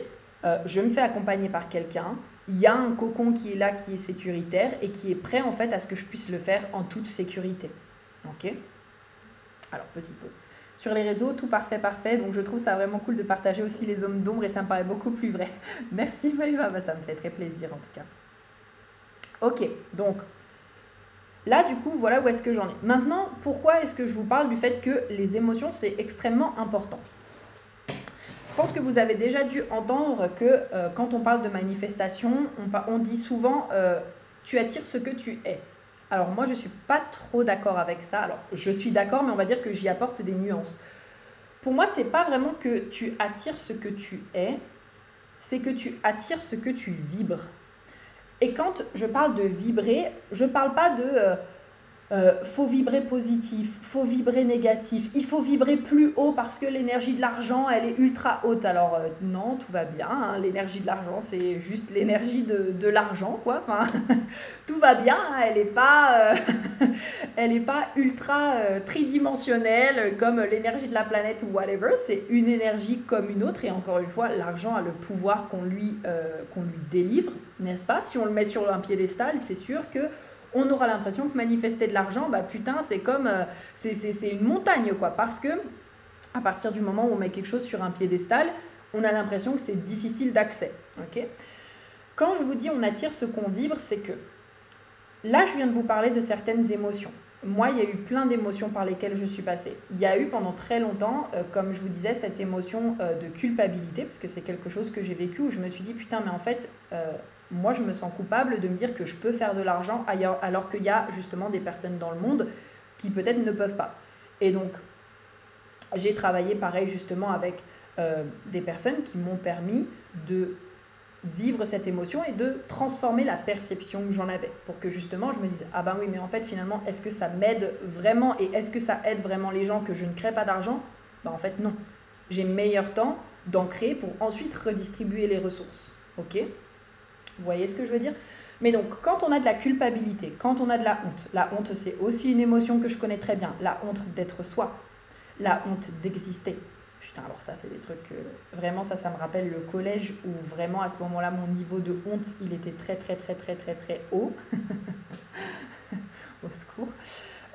euh, je me fais accompagner par quelqu'un, il y a un cocon qui est là, qui est sécuritaire et qui est prêt en fait à ce que je puisse le faire en toute sécurité. Ok? Alors, petite pause sur les réseaux, tout parfait, parfait. Donc je trouve ça vraiment cool de partager aussi les hommes d'ombre et ça me paraît beaucoup plus vrai. Merci Maëva, bah, ça me fait très plaisir en tout cas. Ok, donc là du coup, voilà où est-ce que j'en ai. Maintenant, pourquoi est-ce que je vous parle du fait que les émotions, c'est extrêmement important? Pense que vous avez déjà dû entendre que euh, quand on parle de manifestation, on, on dit souvent euh, tu attires ce que tu es. Alors moi, je ne suis pas trop d'accord avec ça. Alors, je suis d'accord, mais on va dire que j'y apporte des nuances. Pour moi, c'est pas vraiment que tu attires ce que tu es, c'est que tu attires ce que tu vibres. Et quand je parle de vibrer, je ne parle pas de euh, euh, faut vibrer positif, faut vibrer négatif, il faut vibrer plus haut parce que l'énergie de l'argent, elle est ultra haute. Alors euh, non, tout va bien, hein. l'énergie de l'argent, c'est juste l'énergie de, de l'argent, quoi. Enfin, tout va bien, hein. elle n'est pas, euh, est pas ultra tridimensionnelle comme l'énergie de la planète ou whatever. C'est une énergie comme une autre et encore une fois, l'argent a le pouvoir qu'on lui, qu'on lui délivre, n'est-ce pas? Si on le met sur un piédestal, c'est sûr que on aura l'impression que manifester de l'argent, bah putain, c'est comme. Euh, c'est une montagne, quoi. Parce que, à partir du moment où on met quelque chose sur un piédestal, on a l'impression que c'est difficile d'accès. ok? Quand je vous dis on attire ce qu'on vibre, c'est que. Là, je viens de vous parler de certaines émotions. Moi, il y a eu plein d'émotions par lesquelles je suis passée. Il y a eu pendant très longtemps, euh, comme je vous disais, cette émotion euh, de culpabilité, parce que c'est quelque chose que j'ai vécu où je me suis dit, putain, mais en fait, moi, je me sens coupable de me dire que je peux faire de l'argent ailleurs, alors qu'il y a justement des personnes dans le monde qui peut-être ne peuvent pas. Et donc, j'ai travaillé pareil justement avec euh, des personnes qui m'ont permis de vivre cette émotion et de transformer la perception que j'en avais pour que justement je me dise ah ben oui mais en fait finalement est-ce que ça m'aide vraiment et est-ce que ça aide vraiment les gens que je ne crée pas d'argent? Ben en fait non. J'ai meilleur temps d'en créer pour ensuite redistribuer les ressources. Ok? Vous voyez ce que je veux dire? Mais donc, quand on a de la culpabilité, quand on a de la honte, la honte c'est aussi une émotion que je connais très bien, la honte d'être soi, la honte d'exister. Putain, alors ça, c'est des trucs. vraiment, ça, ça me rappelle le collège où vraiment, à ce moment-là, mon niveau de honte, il était très, très, très, très, très, très haut. Au secours.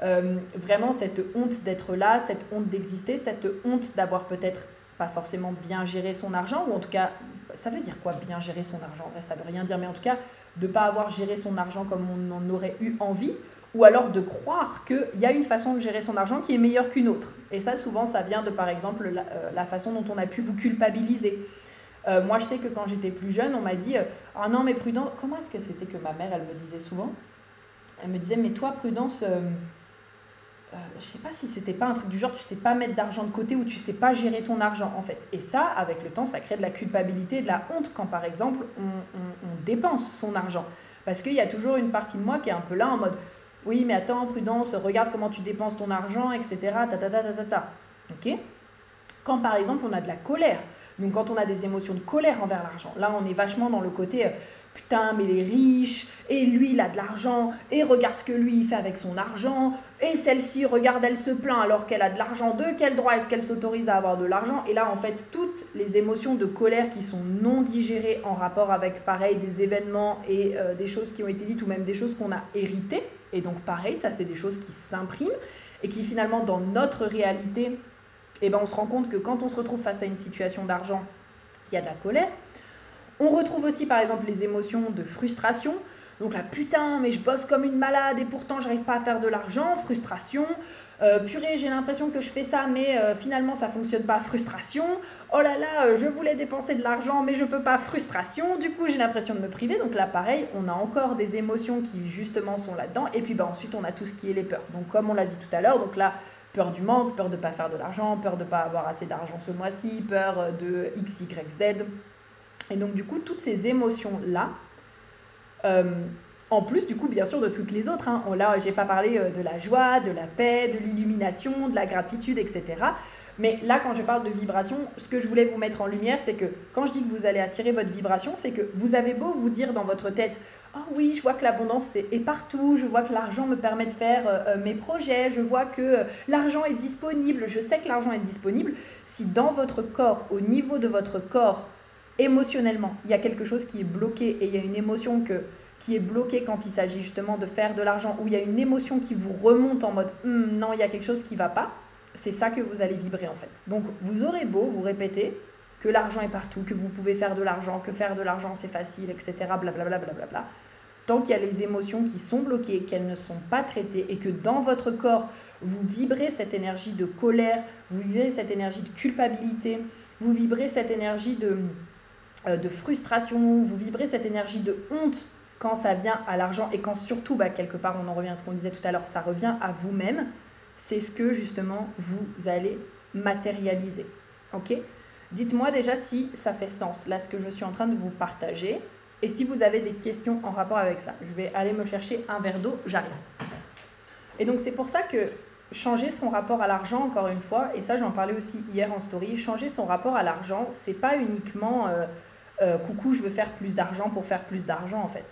Euh, vraiment, cette honte d'être là, cette honte d'exister, cette honte d'avoir peut-être pas forcément bien gérer son argent, ou en tout cas, ça veut dire quoi bien gérer son argent? En vrai, ça veut rien dire, mais en tout cas, de pas avoir géré son argent comme on en aurait eu envie, ou alors de croire qu'il y a une façon de gérer son argent qui est meilleure qu'une autre. Et ça, souvent, ça vient de, par exemple, la, euh, façon dont on a pu vous culpabiliser. Euh, moi, je sais que quand j'étais plus jeune, on m'a dit Ah non, mais Prudence, comment est-ce que c'était que ma mère, elle me disait souvent Elle me disait Mais toi, Prudence, euh, je sais pas si c'était pas un truc du genre tu sais pas mettre d'argent de côté ou tu sais pas gérer ton argent en fait. Et ça, avec le temps, ça crée de la culpabilité de la honte quand par exemple on, on, dépense son argent. Parce qu'il y a toujours une partie de moi qui est un peu là en mode oui mais attends, prudence, regarde comment tu dépenses ton argent, etc. Ta, ta, ta, ta, ta, Ok? Quand par exemple on a de la colère, donc quand on a des émotions de colère envers l'argent, là on est vachement dans le côté... Euh, putain, mais les riches, et lui, il a de l'argent, et regarde ce que lui, il fait avec son argent, et celle-ci, regarde, elle se plaint alors qu'elle a de l'argent, de quel droit est-ce qu'elle s'autorise à avoir de l'argent? Et là, en fait, toutes les émotions de colère qui sont non digérées en rapport avec, pareil, des événements et euh, des choses qui ont été dites, ou même des choses qu'on a héritées, et donc pareil, ça, c'est des choses qui s'impriment, et qui finalement, dans notre réalité, eh ben, on se rend compte que quand on se retrouve face à une situation d'argent, il y a de la colère, on retrouve aussi par exemple les émotions de frustration. Donc là, putain, mais je bosse comme une malade et pourtant j'arrive pas à faire de l'argent, frustration. Euh, purée, j'ai l'impression que je fais ça, mais euh, finalement ça fonctionne pas, frustration. Oh là là, euh, je voulais dépenser de l'argent, mais je peux pas, frustration. Du coup, j'ai l'impression de me priver. Donc là, pareil, on a encore des émotions qui justement sont là-dedans. Et puis bah, ensuite, on a tout ce qui est les peurs. Donc comme on l'a dit tout à l'heure, donc là, peur du manque, peur de pas faire de l'argent, peur de pas avoir assez d'argent ce mois-ci, peur de X, Y, Z. Et donc, du coup, toutes ces émotions-là, en plus, du coup, bien sûr, de toutes les autres. Hein. Là, j'ai pas parlé euh, de la joie, de la paix, de l'illumination, de la gratitude, etc. Mais là, quand je parle de vibration, ce que je voulais vous mettre en lumière, c'est que quand je dis que vous allez attirer votre vibration, c'est que vous avez beau vous dire dans votre tête, ah oui, je vois que l'abondance est partout, je vois que l'argent me permet de faire euh, euh, mes projets, je vois que euh, l'argent est disponible, je sais que l'argent est disponible. Si dans votre corps, au niveau de votre corps, émotionnellement, il y a quelque chose qui est bloqué et il y a une émotion qui est bloquée quand il s'agit justement de faire de l'argent, ou il y a une émotion qui vous remonte en mode hum, non, il y a quelque chose qui va pas, c'est ça que vous allez vibrer en fait. Donc vous aurez beau vous répéter que l'argent est partout, que vous pouvez faire de l'argent, que faire de l'argent c'est facile, etc. Blablabla. Bla, bla, Tant qu'il y a les émotions qui sont bloquées, qu'elles ne sont pas traitées et que dans votre corps, vous vibrez cette énergie de colère, vous vibrez cette énergie de culpabilité, vous vibrez cette énergie de, euh, de frustration, vous vibrez cette énergie de honte quand ça vient à l'argent et quand surtout, bah, quelque part, on en revient à ce qu'on disait tout à l'heure, ça revient à vous-même, c'est ce que justement vous allez matérialiser. Ok? Dites-moi déjà si ça fait sens, là, ce que je suis en train de vous partager. Et si vous avez des questions en rapport avec ça, je vais aller me chercher un verre d'eau, j'arrive. Et donc c'est pour ça que changer son rapport à l'argent, encore une fois, et ça j'en parlais aussi hier en story, changer son rapport à l'argent, c'est pas uniquement euh, euh, coucou, je veux faire plus d'argent pour faire plus d'argent en fait.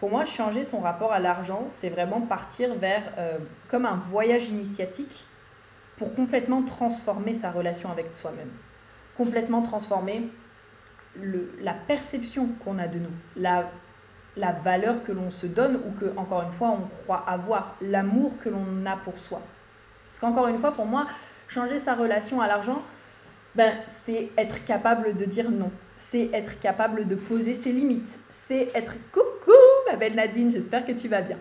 Pour moi, changer son rapport à l'argent, c'est vraiment partir vers euh, comme un voyage initiatique pour complètement transformer sa relation avec soi-même complètement transformer le, la perception qu'on a de nous, la, la valeur que l'on se donne ou que, encore une fois, on croit avoir, l'amour que l'on a pour soi. Parce qu'encore une fois, pour moi, changer sa relation à l'argent, ben, c'est être capable de dire non. C'est être capable de poser ses limites. C'est être coucou, ma belle Nadine, j'espère que tu vas bien.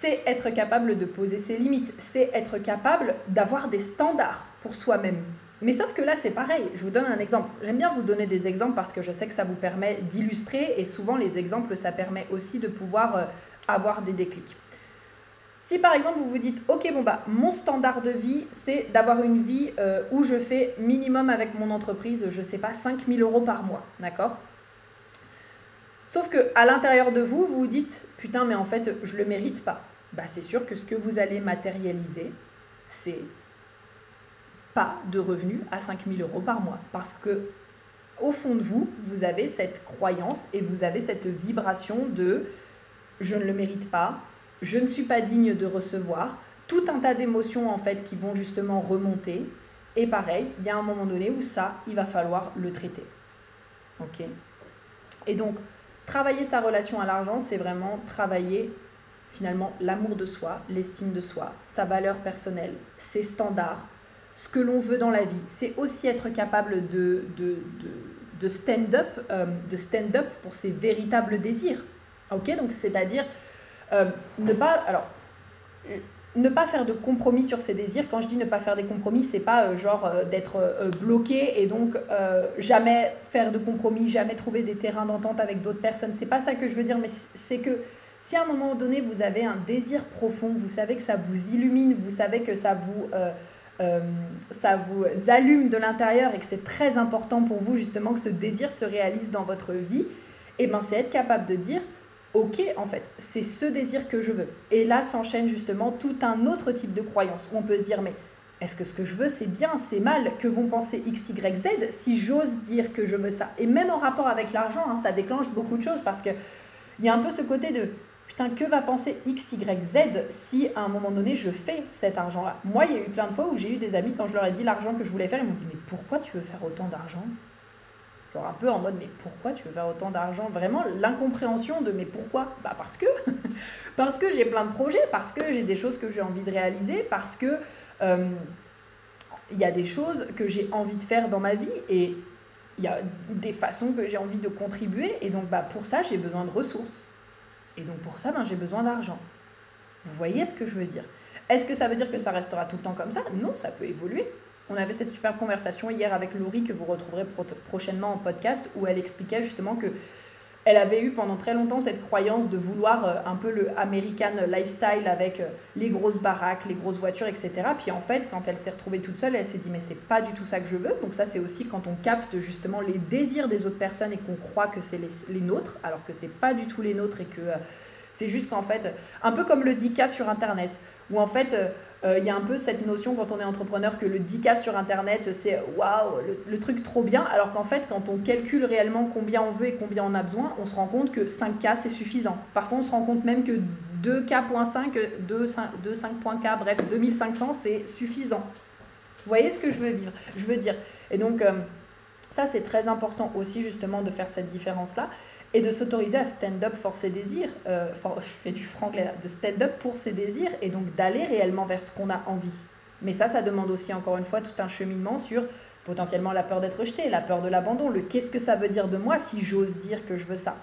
C'est être capable de poser ses limites. C'est être capable d'avoir des standards pour soi-même. Mais sauf que là, c'est pareil. Je vous donne un exemple. J'aime bien vous donner des exemples parce que je sais que ça vous permet d'illustrer et souvent les exemples, ça permet aussi de pouvoir euh, avoir des déclics. Si par exemple vous vous dites, ok, bon bah mon standard de vie, c'est d'avoir une vie euh, où je fais minimum avec mon entreprise, je sais pas, 5000 euros par mois, d'accord? Sauf que à l'intérieur de vous, vous vous dites, putain, mais en fait, je le mérite pas. Bah c'est sûr que ce que vous allez matérialiser, c'est de revenus à 5000 euros par mois. Parce que, au fond de vous, vous avez cette croyance et vous avez cette vibration de je ne le mérite pas, je ne suis pas digne de recevoir, tout un tas d'émotions en fait qui vont justement remonter. Et pareil, il y a un moment donné où ça, il va falloir le traiter. Ok Et donc, travailler sa relation à l'argent, c'est vraiment travailler finalement l'amour de soi, l'estime de soi, sa valeur personnelle, ses standards, ce que l'on veut dans la vie. C'est aussi être capable de, de, de, stand-up euh, de stand-up pour ses véritables désirs. Ok, donc c'est-à-dire euh, ne pas alors ne pas faire de compromis sur ses désirs. Quand je dis ne pas faire des compromis, c'est pas euh, genre d'être bloqué et donc jamais faire de compromis, jamais trouver des terrains d'entente avec d'autres personnes. C'est pas ça que je veux dire, mais c'est que si à un moment donné vous avez un désir profond, vous savez que ça vous illumine, vous savez que ça vous euh, ça vous allume de l'intérieur et que c'est très important pour vous justement que ce désir se réalise dans votre vie, et eh ben c'est être capable de dire ok en fait c'est ce désir que je veux. Et là s'enchaîne justement tout un autre type de croyance où on peut se dire mais est-ce que ce que je veux c'est bien, c'est mal, que vont penser X, Y, Z si j'ose dire que je veux ça? Et même en rapport avec l'argent, hein, ça déclenche beaucoup de choses parce que il y a un peu ce côté de putain, que va penser X, Y, Z si à un moment donné je fais cet argent-là? Moi, il y a eu plein de fois où j'ai eu des amis, quand je leur ai dit l'argent que je voulais faire, ils m'ont dit Mais pourquoi tu veux faire autant d'argent? Genre un peu en mode Mais pourquoi tu veux faire autant d'argent? Vraiment l'incompréhension de Mais pourquoi? Bah parce que Parce que j'ai plein de projets, parce que j'ai des choses que j'ai envie de réaliser, parce que. Euh, il y a des choses que j'ai envie de faire dans ma vie et il y a des façons que j'ai envie de contribuer et donc bah, pour ça j'ai besoin de ressources. Et donc pour ça, ben, j'ai besoin d'argent. Vous voyez ce que je veux dire? Est-ce que ça veut dire que ça restera tout le temps comme ça? Non, ça peut évoluer. On avait cette super conversation hier avec Laurie que vous retrouverez prochainement en podcast où elle expliquait justement que elle avait eu pendant très longtemps cette croyance de vouloir euh, un peu le American lifestyle avec euh, les grosses baraques, les grosses voitures, etc. Puis en fait, quand elle s'est retrouvée toute seule, elle s'est dit mais c'est pas du tout ça que je veux. Donc ça c'est aussi quand on capte justement les désirs des autres personnes et qu'on croit que c'est les, nôtres, alors que c'est pas du tout les nôtres et que euh, c'est juste qu'en fait, un peu comme le 10K sur Internet, où en fait il y a un peu cette notion quand on est entrepreneur que le 10K sur Internet, c'est waouh, le, truc trop bien, alors qu'en fait, quand on calcule réellement combien on veut et combien on a besoin, on se rend compte que 5K, c'est suffisant. Parfois, on se rend compte même que 2K.5, 2,5K, bref, 2500, c'est suffisant. Vous voyez ce que je veux, je veux dire Et donc, ça, c'est très important aussi, justement, de faire cette différence-là et de s'autoriser à stand up for ses désirs, euh, je fais du franglais là, de stand up pour ses désirs et donc d'aller réellement vers ce qu'on a envie. Mais ça, ça demande aussi encore une fois tout un cheminement sur potentiellement la peur d'être rejeté, la peur de l'abandon, le qu'est-ce que ça veut dire de moi si j'ose dire que je veux ça?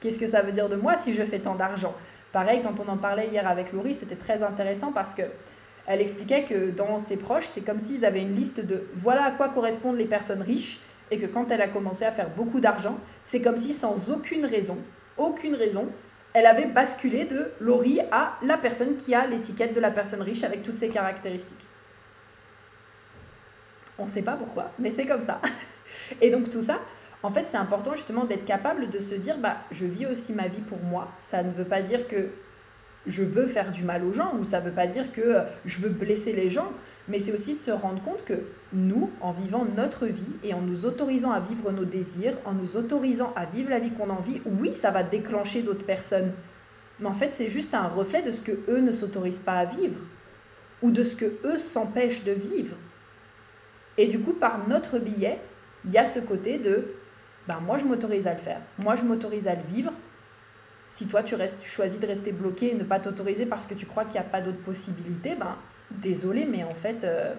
Qu'est-ce que ça veut dire de moi si je fais tant d'argent? Pareil, quand on en parlait hier avec Laurie, c'était très intéressant parce que elle expliquait que dans ses proches, c'est comme s'ils avaient une liste de voilà à quoi correspondent les personnes riches et que quand elle a commencé à faire beaucoup d'argent, c'est comme si sans aucune raison, aucune raison, elle avait basculé de Laurie à la personne qui a l'étiquette de la personne riche avec toutes ses caractéristiques. On ne sait pas pourquoi, mais c'est comme ça. Et donc tout ça, en fait, c'est important justement d'être capable de se dire, bah, je vis aussi ma vie pour moi. Ça ne veut pas dire que je veux faire du mal aux gens, ou ça ne veut pas dire que je veux blesser les gens, mais c'est aussi de se rendre compte que nous, en vivant notre vie et en nous autorisant à vivre nos désirs, en nous autorisant à vivre la vie qu'on a envie, oui, ça va déclencher d'autres personnes. Mais en fait, c'est juste un reflet de ce que eux ne s'autorisent pas à vivre ou de ce que eux s'empêchent de vivre. Et du coup, par notre billet, il y a ce côté de ben moi je m'autorise à le faire, moi je m'autorise à le vivre. Si toi tu, restes, tu choisis de rester bloqué et ne pas t'autoriser parce que tu crois qu'il n'y a pas d'autres possibilités, ben désolé, mais en fait, euh,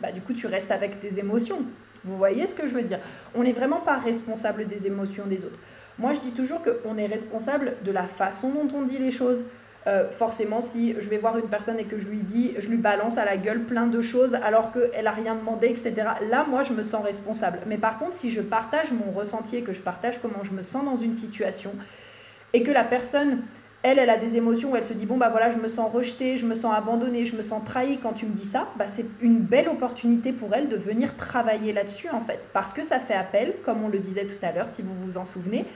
bah, du coup, tu restes avec tes émotions. Vous voyez ce que je veux dire? On n'est vraiment pas responsable des émotions des autres. Moi, je dis toujours qu'on est responsable de la façon dont on dit les choses. Euh, forcément, si je vais voir une personne et que je lui dis, je lui balance à la gueule plein de choses alors qu'elle n'a rien demandé, etc. Là, moi, je me sens responsable. Mais par contre, si je partage mon ressenti et que je partage comment je me sens dans une situation et que la personne elle, elle a des émotions où elle se dit bon bah voilà, je me sens rejetée, je me sens abandonnée, je me sens trahie quand tu me dis ça, bah c'est une belle opportunité pour elle de venir travailler là-dessus en fait, parce que ça fait appel, comme on le disait tout à l'heure, si vous vous en souvenez,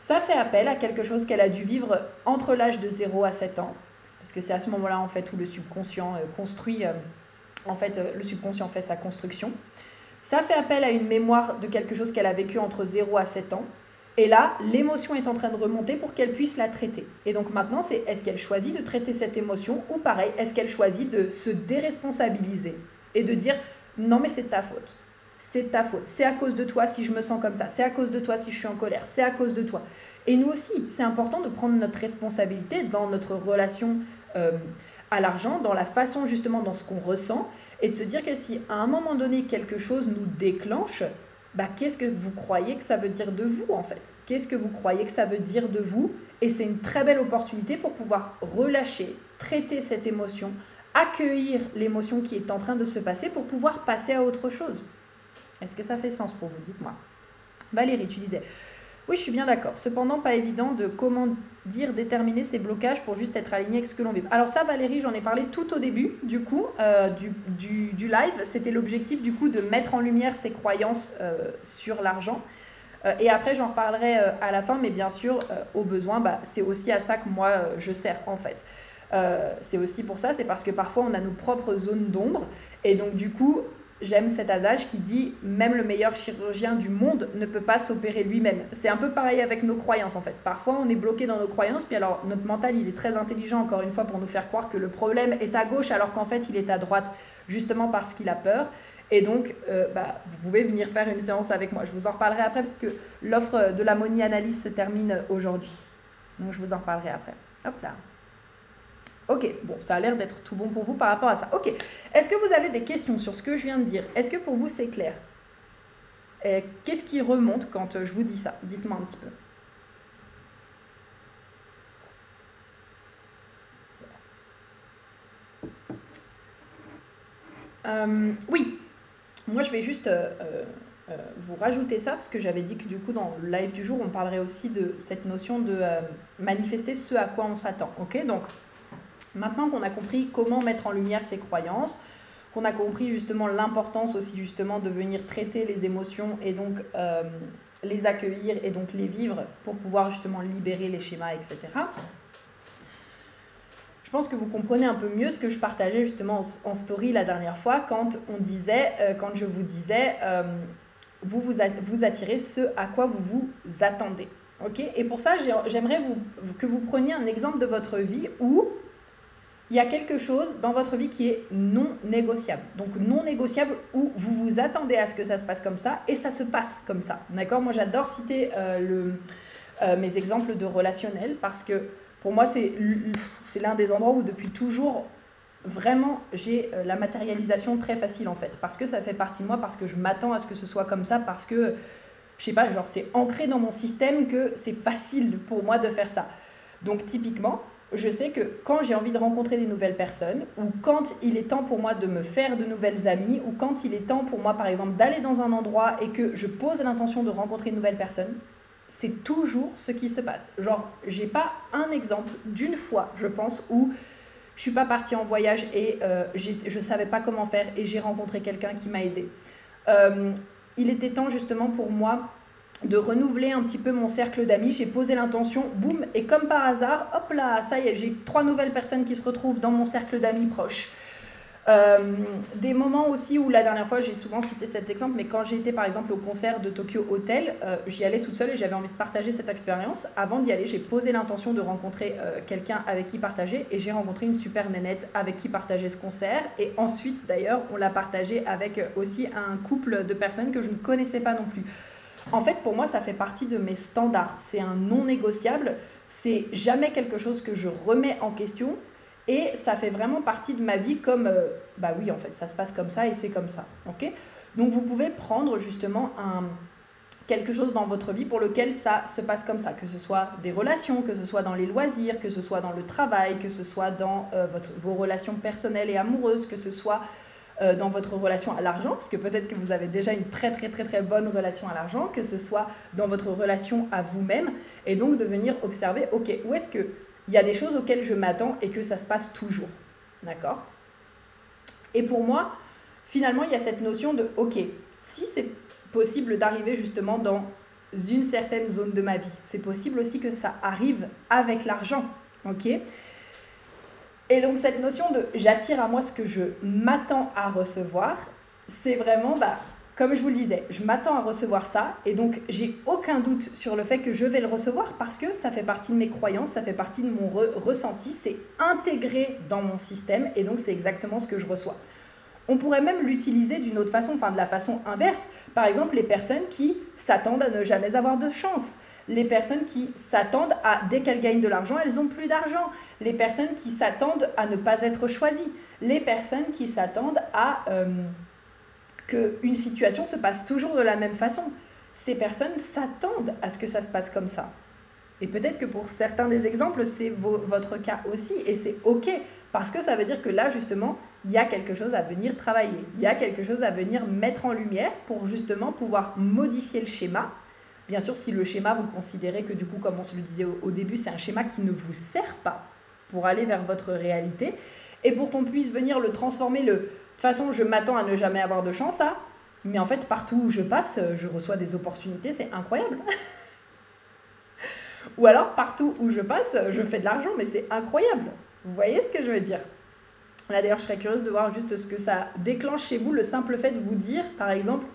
ça fait appel à quelque chose qu'elle a dû vivre entre l'âge de 0 à 7 ans, parce que c'est à ce moment-là en fait où le subconscient euh, construit, euh, en fait euh, le subconscient fait sa construction. Ça fait appel à une mémoire de quelque chose qu'elle a vécu entre 0 à 7 ans. Et là, l'émotion est en train de remonter pour qu'elle puisse la traiter. Et donc maintenant, c'est est-ce qu'elle choisit de traiter cette émotion ou pareil, est-ce qu'elle choisit de se déresponsabiliser et de dire non mais c'est ta faute. C'est ta faute. C'est à cause de toi si je me sens comme ça. C'est à cause de toi si je suis en colère. C'est à cause de toi. Et nous aussi, c'est important de prendre notre responsabilité dans notre relation euh, à l'argent, dans la façon justement, dans ce qu'on ressent, et de se dire que si à un moment donné quelque chose nous déclenche, bah, qu'est-ce que vous croyez que ça veut dire de vous en fait? Qu'est-ce que vous croyez que ça veut dire de vous? Et c'est une très belle opportunité pour pouvoir relâcher, traiter cette émotion, accueillir l'émotion qui est en train de se passer pour pouvoir passer à autre chose. Est-ce que ça fait sens pour vous? Dites-moi. Valérie, tu disais, oui, je suis bien d'accord. Cependant, pas évident de comment dire déterminer ces blocages pour juste être aligné avec ce que l'on vit. Alors ça, Valérie, j'en ai parlé tout au début, du coup, euh, du, du, live. C'était l'objectif, du coup, de mettre en lumière ses croyances euh, sur l'argent. Euh, et après, j'en reparlerai à la fin, mais bien sûr, au besoin, bah, c'est aussi à ça que moi, je sers, en fait. c'est aussi pour ça, c'est parce que parfois, on a nos propres zones d'ombre. Et donc, du coup, J'aime cet adage qui dit même le meilleur chirurgien du monde ne peut pas s'opérer lui-même. C'est un peu pareil avec nos croyances en fait. Parfois on est bloqué dans nos croyances, puis alors notre mental il est très intelligent encore une fois pour nous faire croire que le problème est à gauche alors qu'en fait il est à droite justement parce qu'il a peur. Et donc euh, bah, vous pouvez venir faire une séance avec moi. Je vous en reparlerai après parce que l'offre de la Money Analyse se termine aujourd'hui. Donc je vous en reparlerai après. Hop là. Ok, bon, ça a l'air d'être tout bon pour vous par rapport à ça. Ok, est-ce que vous avez des questions sur ce que je viens de dire? Est-ce que pour vous c'est clair? Qu'est-ce qui remonte quand euh, je vous dis ça? Dites-moi un petit peu. Euh, oui, moi je vais juste euh, vous rajouter ça parce que j'avais dit que du coup dans le live du jour on parlerait aussi de cette notion de manifester ce à quoi on s'attend. Ok, donc Maintenant qu'on a compris comment mettre en lumière ses croyances, qu'on a compris justement l'importance aussi justement de venir traiter les émotions et donc euh, les accueillir et donc les vivre pour pouvoir justement libérer les schémas, etc. je pense que vous comprenez un peu mieux ce que je partageais justement en, story la dernière fois quand on disait, euh, quand je vous disais, euh, vous, vous, vous attirez ce à quoi vous vous attendez. ok? Et pour ça, j'aimerais que vous preniez un exemple de votre vie où il y a quelque chose dans votre vie qui est non négociable. Donc non négociable où vous vous attendez à ce que ça se passe comme ça et ça se passe comme ça. D'accord? Moi j'adore citer euh, le, mes exemples de relationnel parce que pour moi, c'est l'un des endroits où depuis toujours, vraiment, j'ai euh, la matérialisation très facile en fait. Parce que ça fait partie de moi, parce que je m'attends à ce que ce soit comme ça, parce que, je sais pas, genre c'est ancré dans mon système que c'est facile pour moi de faire ça. Donc typiquement, je sais que quand j'ai envie de rencontrer des nouvelles personnes, ou quand il est temps pour moi de me faire de nouvelles amies, ou quand il est temps pour moi, par exemple, d'aller dans un endroit et que je pose l'intention de rencontrer une nouvelle personne, c'est toujours ce qui se passe. Genre, j'ai pas un exemple d'une fois, je pense, où je suis pas partie en voyage et euh, je savais pas comment faire et j'ai rencontré quelqu'un qui m'a aidé. Euh, il était temps justement pour moi de renouveler un petit peu mon cercle d'amis. J'ai posé l'intention, boum, et comme par hasard, hop là, ça y est, j'ai trois nouvelles personnes qui se retrouvent dans mon cercle d'amis proches. Euh, des moments aussi où la dernière fois, j'ai souvent cité cet exemple, mais quand j'étais par exemple au concert de Tokyo Hotel, euh, j'y allais toute seule et j'avais envie de partager cette expérience. Avant d'y aller, j'ai posé l'intention de rencontrer euh, quelqu'un avec qui partager et j'ai rencontré une super nénette avec qui partager ce concert. Et ensuite, d'ailleurs, on l'a partagé avec aussi un couple de personnes que je ne connaissais pas non plus. En fait, pour moi, ça fait partie de mes standards. C'est un non négociable. C'est jamais quelque chose que je remets en question. Et ça fait vraiment partie de ma vie comme, euh, bah oui, en fait, ça se passe comme ça et c'est comme ça. ok? Donc vous pouvez prendre justement un, quelque chose dans votre vie pour lequel ça se passe comme ça, que ce soit des relations, que ce soit dans les loisirs, que ce soit dans le travail, que ce soit dans euh, vos relations personnelles et amoureuses, que ce soit euh, dans votre relation à l'argent, parce que peut-être que vous avez déjà une très très très très bonne relation à l'argent, que ce soit dans votre relation à vous-même, et donc de venir observer, ok, où est-ce que il y a des choses auxquelles je m'attends et que ça se passe toujours. D'accord? Et pour moi, finalement, il y a cette notion de, ok, si c'est possible d'arriver justement dans une certaine zone de ma vie, c'est possible aussi que ça arrive avec l'argent. Ok? Et donc cette notion de j'attire à moi ce que je m'attends à recevoir, c'est vraiment, bah, comme je vous le disais, je m'attends à recevoir ça et donc j'ai aucun doute sur le fait que je vais le recevoir parce que ça fait partie de mes croyances, ça fait partie de mon ressenti, c'est intégré dans mon système et donc c'est exactement ce que je reçois. On pourrait même l'utiliser d'une autre façon, enfin de la façon inverse. Par exemple, les personnes qui s'attendent à ne jamais avoir de chance. Les personnes qui s'attendent à, dès qu'elles gagnent de l'argent, elles ont plus d'argent. Les personnes qui s'attendent à ne pas être choisies. Les personnes qui s'attendent à... Euh, qu'une situation se passe toujours de la même façon. Ces personnes s'attendent à ce que ça se passe comme ça. Et peut-être que pour certains des exemples, c'est votre cas aussi, et c'est OK, parce que ça veut dire que là, justement, il y a quelque chose à venir travailler, il y a quelque chose à venir mettre en lumière pour justement pouvoir modifier le schéma. Bien sûr, si le schéma, vous considérez que du coup, comme on se le disait au, début, c'est un schéma qui ne vous sert pas pour aller vers votre réalité, et pour qu'on puisse venir le transformer, le, toute façon, je m'attends à ne jamais avoir de chance, ça. Mais en fait, partout où je passe, je reçois des opportunités, c'est incroyable. Ou alors, partout où je passe, je fais de l'argent, mais c'est incroyable. Vous voyez ce que je veux dire? Là, d'ailleurs, je serais curieuse de voir juste ce que ça déclenche chez vous, le simple fait de vous dire, par exemple,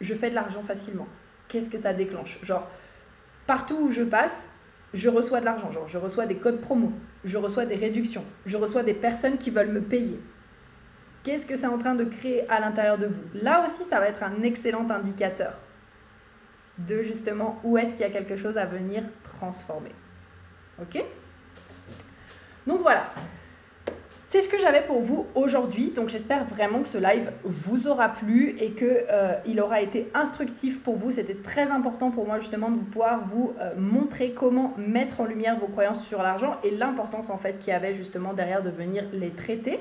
je fais de l'argent facilement. Qu'est-ce que ça déclenche Genre, partout où je passe, je reçois de l'argent. Genre, je reçois des codes promo, je reçois des réductions, je reçois des personnes qui veulent me payer. Qu'est-ce que c'est en train de créer à l'intérieur de vous Là aussi, ça va être un excellent indicateur de justement où est-ce qu'il y a quelque chose à venir transformer. Ok? Donc voilà. C'est ce que j'avais pour vous aujourd'hui. Donc j'espère vraiment que ce live vous aura plu et qu'il euh, aura été instructif pour vous. C'était très important pour moi justement de pouvoir vous euh, montrer comment mettre en lumière vos croyances sur l'argent et l'importance en fait qu'il y avait justement derrière de venir les traiter.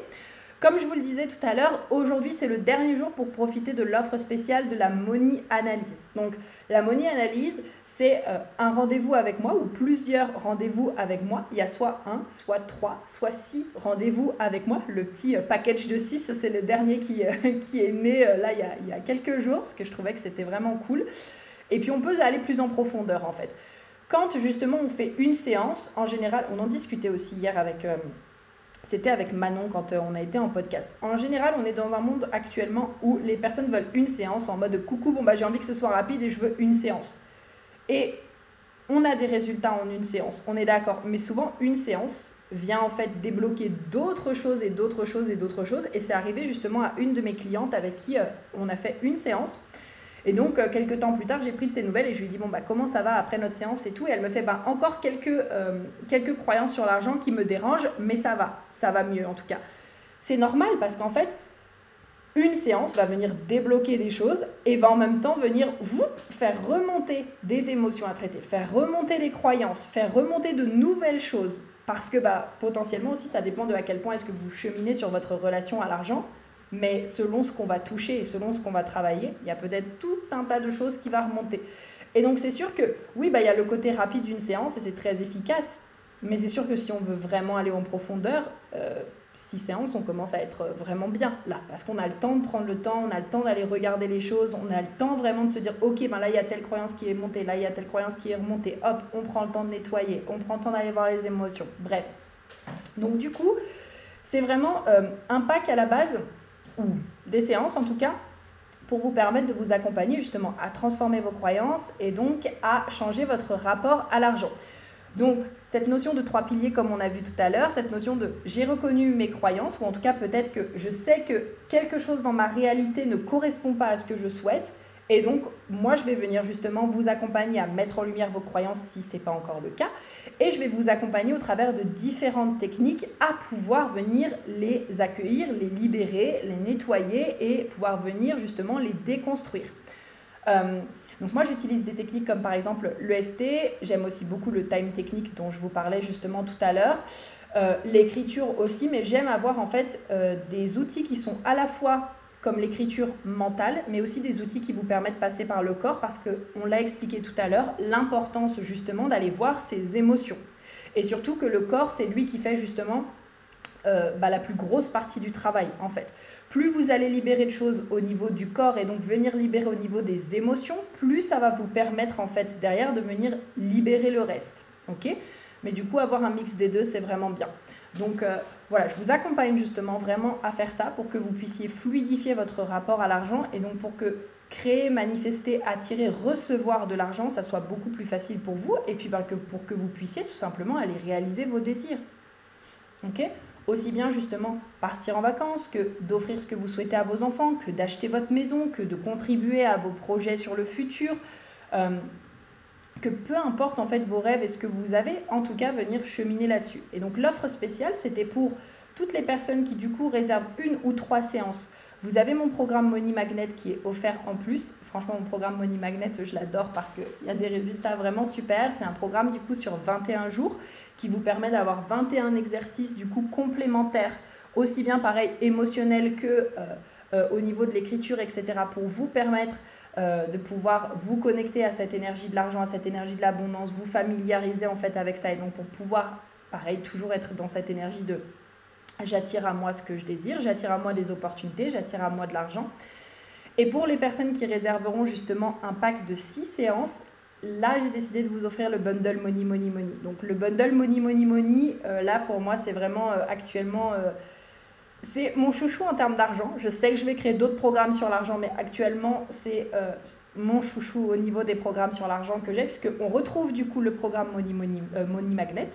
Comme je vous le disais tout à l'heure, aujourd'hui c'est le dernier jour pour profiter de l'offre spéciale de la Money Analyse. Donc la Money Analyse, c'est euh, un rendez-vous avec moi ou plusieurs rendez-vous avec moi. Il y a soit un, soit trois, soit six rendez-vous avec moi. Le petit euh, package de six, c'est le dernier qui, euh, est né là il y, a, il y, a, quelques jours parce que je trouvais que c'était vraiment cool. Et puis on peut aller plus en profondeur en fait. Quand justement on fait une séance, en général, on en discutait aussi hier avec c'était avec Manon quand euh, on a été en podcast. En général, on est dans un monde actuellement où les personnes veulent une séance en mode coucou, bon bah j'ai envie que ce soit rapide et je veux une séance. Et on a des résultats en une séance, on est d'accord. Mais souvent, une séance vient en fait débloquer d'autres choses et d'autres choses et d'autres choses. Et c'est arrivé justement à une de mes clientes avec qui euh, on a fait une séance. Et donc, euh, quelques temps plus tard, j'ai pris de ses nouvelles et je lui ai dit, bon, bah, comment ça va après notre séance et tout. Et elle me fait, bah, encore quelques, euh, quelques croyances sur l'argent qui me dérangent, mais ça va, ça va mieux en tout cas. C'est normal parce qu'en fait, une séance va venir débloquer des choses et va en même temps venir vous faire remonter des émotions à traiter, faire remonter des croyances, faire remonter de nouvelles choses. Parce que bah, potentiellement aussi, ça dépend de à quel point est-ce que vous cheminez sur votre relation à l'argent. Mais selon ce qu'on va toucher et selon ce qu'on va travailler, il y a peut-être tout un tas de choses qui vont remonter. Et donc c'est sûr que oui, bah, il y a le côté rapide d'une séance et c'est très efficace. Mais c'est sûr que si on veut vraiment aller en profondeur, euh, six séances, on commence à être vraiment bien là. Parce qu'on a le temps de prendre le temps, on a le temps d'aller regarder les choses, on a le temps vraiment de se dire, ok, ben là, il y a telle croyance qui est montée, là, il y a telle croyance qui est remontée. Hop, on prend le temps de nettoyer, on prend le temps d'aller voir les émotions. Bref. Donc du coup, c'est vraiment euh, un pack à la base ou des séances en tout cas, pour vous permettre de vous accompagner justement à transformer vos croyances et donc à changer votre rapport à l'argent. Donc, cette notion de trois piliers, comme on a vu tout à l'heure, cette notion de j'ai reconnu mes croyances, ou en tout cas peut-être que je sais que quelque chose dans ma réalité ne correspond pas à ce que je souhaite, et donc, moi, je vais venir justement vous accompagner à mettre en lumière vos croyances si ce n'est pas encore le cas. Et je vais vous accompagner au travers de différentes techniques à pouvoir venir les accueillir, les libérer, les nettoyer et pouvoir venir justement les déconstruire. Euh, donc moi, j'utilise des techniques comme par exemple l'EFT. J'aime aussi beaucoup le time technique dont je vous parlais justement tout à l'heure. Euh, l'écriture aussi, mais j'aime avoir en fait euh, des outils qui sont à la fois comme l'écriture mentale, mais aussi des outils qui vous permettent de passer par le corps, parce qu'on l'a expliqué tout à l'heure, l'importance justement d'aller voir ses émotions. Et surtout que le corps, c'est lui qui fait justement euh, bah, la plus grosse partie du travail, en fait. Plus vous allez libérer de choses au niveau du corps et donc venir libérer au niveau des émotions, plus ça va vous permettre, en fait, derrière, de venir libérer le reste. Ok? Mais du coup, avoir un mix des deux, c'est vraiment bien. Donc euh, voilà, je vous accompagne justement vraiment à faire ça pour que vous puissiez fluidifier votre rapport à l'argent et donc pour que créer, manifester, attirer, recevoir de l'argent, ça soit beaucoup plus facile pour vous et puis ben, que pour que vous puissiez tout simplement aller réaliser vos désirs. Ok? Aussi bien justement partir en vacances que d'offrir ce que vous souhaitez à vos enfants, que d'acheter votre maison, que de contribuer à vos projets sur le futur. Euh, que peu importe en fait vos rêves et ce que vous avez, en tout cas venir cheminer là-dessus. Et donc l'offre spéciale, c'était pour toutes les personnes qui du coup réservent une ou trois séances. Vous avez mon programme Money Magnet qui est offert en plus. Franchement, mon programme Money Magnet, je l'adore parce qu'il y a des résultats vraiment super. C'est un programme du coup sur 21 jours qui vous permet d'avoir 21 exercices du coup complémentaires, aussi bien pareil émotionnels que euh, euh, au niveau de l'écriture, etc. pour vous permettre euh, de pouvoir vous connecter à cette énergie de l'argent, à cette énergie de l'abondance, vous familiariser en fait avec ça et donc pour pouvoir, pareil, toujours être dans cette énergie de j'attire à moi ce que je désire, j'attire à moi des opportunités, j'attire à moi de l'argent. Et pour les personnes qui réserveront justement un pack de 6 séances, là j'ai décidé de vous offrir le bundle Money Money Money. Donc le bundle Money Money Money, euh, là pour moi c'est vraiment euh, actuellement c'est mon chouchou en termes d'argent. Je sais que je vais créer d'autres programmes sur l'argent, mais actuellement, c'est euh, mon chouchou au niveau des programmes sur l'argent que j'ai, puisqu'on retrouve du coup le programme Money, euh, Money Magnet.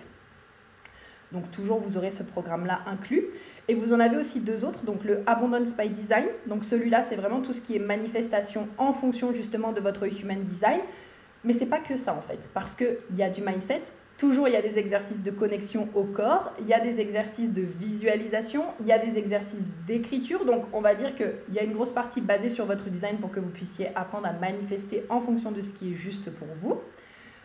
Donc toujours, vous aurez ce programme-là inclus. Et vous en avez aussi deux autres, donc le Abundance by Design. Donc celui-là, c'est vraiment tout ce qui est manifestation en fonction justement de votre Human Design. Mais c'est pas que ça en fait, parce qu'il y a du mindset, Toujours, il y a des exercices de connexion au corps, il y a des exercices de visualisation, il y a des exercices d'écriture. Donc, on va dire qu'il y a une grosse partie basée sur votre design pour que vous puissiez apprendre à manifester en fonction de ce qui est juste pour vous.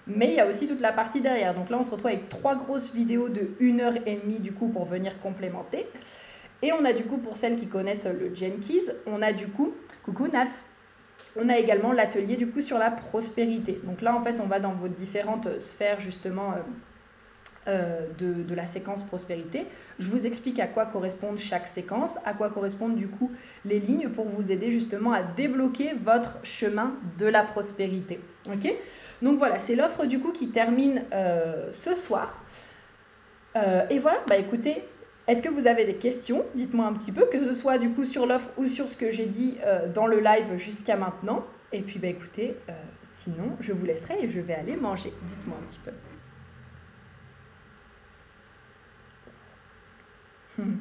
Mais il y a aussi toute la partie derrière. Donc là, on se retrouve avec trois grosses vidéos de 1 heure et demie du coup pour venir complémenter. Et on a du coup, pour celles qui connaissent le Jenkins, on a du coup, coucou Nat, on a également l'atelier du coup sur la prospérité. Donc là, en fait, on va dans vos différentes sphères justement euh, euh, de, la séquence prospérité. Je vous explique à quoi correspondent chaque séquence, à quoi correspondent du coup les lignes pour vous aider justement à débloquer votre chemin de la prospérité. Ok? Donc voilà, c'est l'offre du coup qui termine euh, ce soir. et voilà, bah écoutez, Est-ce que vous avez des questions? Dites-moi un petit peu, que ce soit du coup sur l'offre ou sur ce que j'ai dit euh, dans le live jusqu'à maintenant. Et puis bah écoutez, euh, sinon je vous laisserai et je vais aller manger. Dites-moi un petit peu.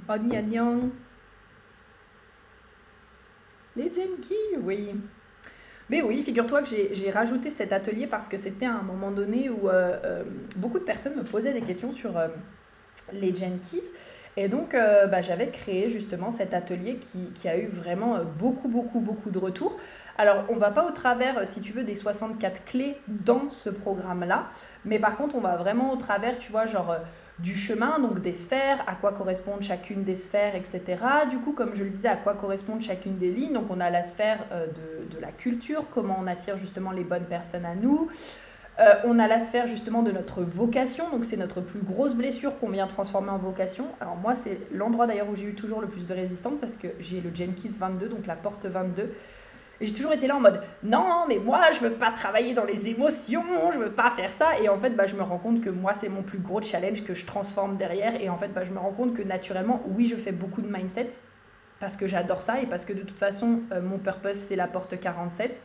Onion. Les Jenkins, oui. Mais oui, figure-toi que j'ai rajouté cet atelier parce que c'était à un moment donné où euh, beaucoup de personnes me posaient des questions sur les Jenkins. Et donc, euh, bah, j'avais créé justement cet atelier qui, a eu vraiment euh, beaucoup, beaucoup, beaucoup de retours. Alors, on va pas au travers, si tu veux, des 64 clés dans ce programme-là, mais par contre, on va vraiment au travers, tu vois, genre euh, du chemin, donc des sphères, à quoi correspondent chacune des sphères, etc. Du coup, comme je le disais, à quoi correspondent chacune des lignes. Donc, on a la sphère de la culture, comment on attire justement les bonnes personnes à nous. Euh, on a la sphère justement de notre vocation, donc c'est notre plus grosse blessure qu'on vient transformer en vocation. Alors moi c'est l'endroit d'ailleurs où j'ai eu toujours le plus de résistance parce que j'ai le Jenkins 22, donc la porte 22. Et j'ai toujours été là en mode non mais moi je veux pas travailler dans les émotions, je veux pas faire ça. Et en fait bah, je me rends compte que moi c'est mon plus gros challenge que je transforme derrière. Et en fait bah, je me rends compte que naturellement oui je fais beaucoup de mindset parce que j'adore ça et parce que de toute façon euh, mon purpose c'est la porte 47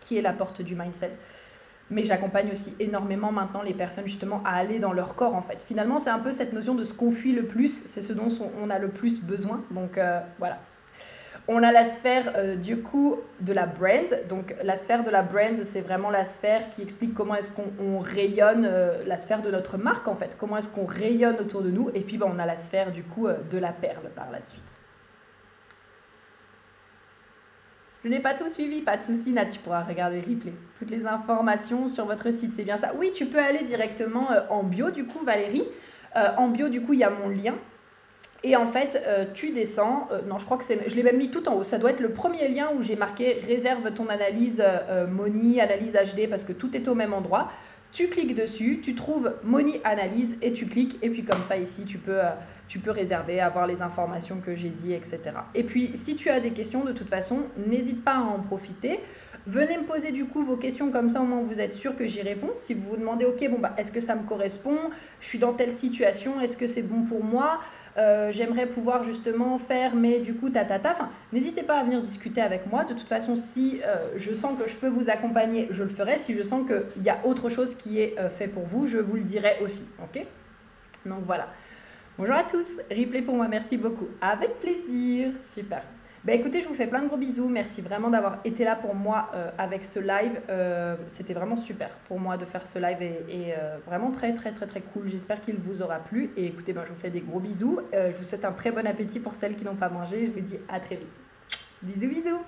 qui est la porte du mindset mais j'accompagne aussi énormément maintenant les personnes justement à aller dans leur corps en fait. Finalement, c'est un peu cette notion de ce qu'on fuit le plus, c'est ce dont on a le plus besoin. Donc euh, voilà. On a la sphère euh, du coup de la brand. Donc la sphère de la brand, c'est vraiment la sphère qui explique comment est-ce qu'on rayonne, euh, la sphère de notre marque en fait, comment est-ce qu'on rayonne autour de nous. Et puis bah, on a la sphère du coup de la perle par la suite. Je n'ai pas tout suivi, pas de souci, Nat, tu pourras regarder le replay. Toutes les informations sur votre site, c'est bien ça. Oui, tu peux aller directement euh, en bio, du coup, Valérie. Euh, en bio, du coup, il y a mon lien. Et en fait, euh, tu descends. non, je crois que c'est. Je l'ai même mis tout en haut. Ça doit être le premier lien où j'ai marqué réserve ton analyse Moni, analyse HD, parce que tout est au même endroit. Tu cliques dessus, tu trouves Moni Analyse et tu cliques. Et puis comme ça, ici, tu peux peux réserver, avoir les informations que j'ai dit, etc. Et puis, si tu as des questions, de toute façon, n'hésite pas à en profiter. Venez me poser du coup vos questions comme ça au moins vous êtes sûr que j'y réponds. Si vous vous demandez, ok, bon bah est-ce que ça me correspond? Je suis dans telle situation, est-ce que c'est bon pour moi? Euh, J'aimerais pouvoir justement faire, mais du coup, ta ta n'hésitez pas à venir discuter avec moi. De toute façon, si euh, je sens que je peux vous accompagner, je le ferai. Si je sens qu'il y a autre chose qui est euh, fait pour vous, je vous le dirai aussi. Ok? Donc voilà. Bonjour à tous, replay pour moi, merci beaucoup. Avec plaisir, super. Bah écoutez, je vous fais plein de gros bisous. Merci vraiment d'avoir été là pour moi euh, avec ce live. Euh, c'était vraiment super pour moi de faire ce live et, euh, vraiment très très très très cool. J'espère qu'il vous aura plu. Et écoutez, ben, je vous fais des gros bisous. je vous souhaite un très bon appétit pour celles qui n'ont pas mangé. Je vous dis à très vite. Bisous bisous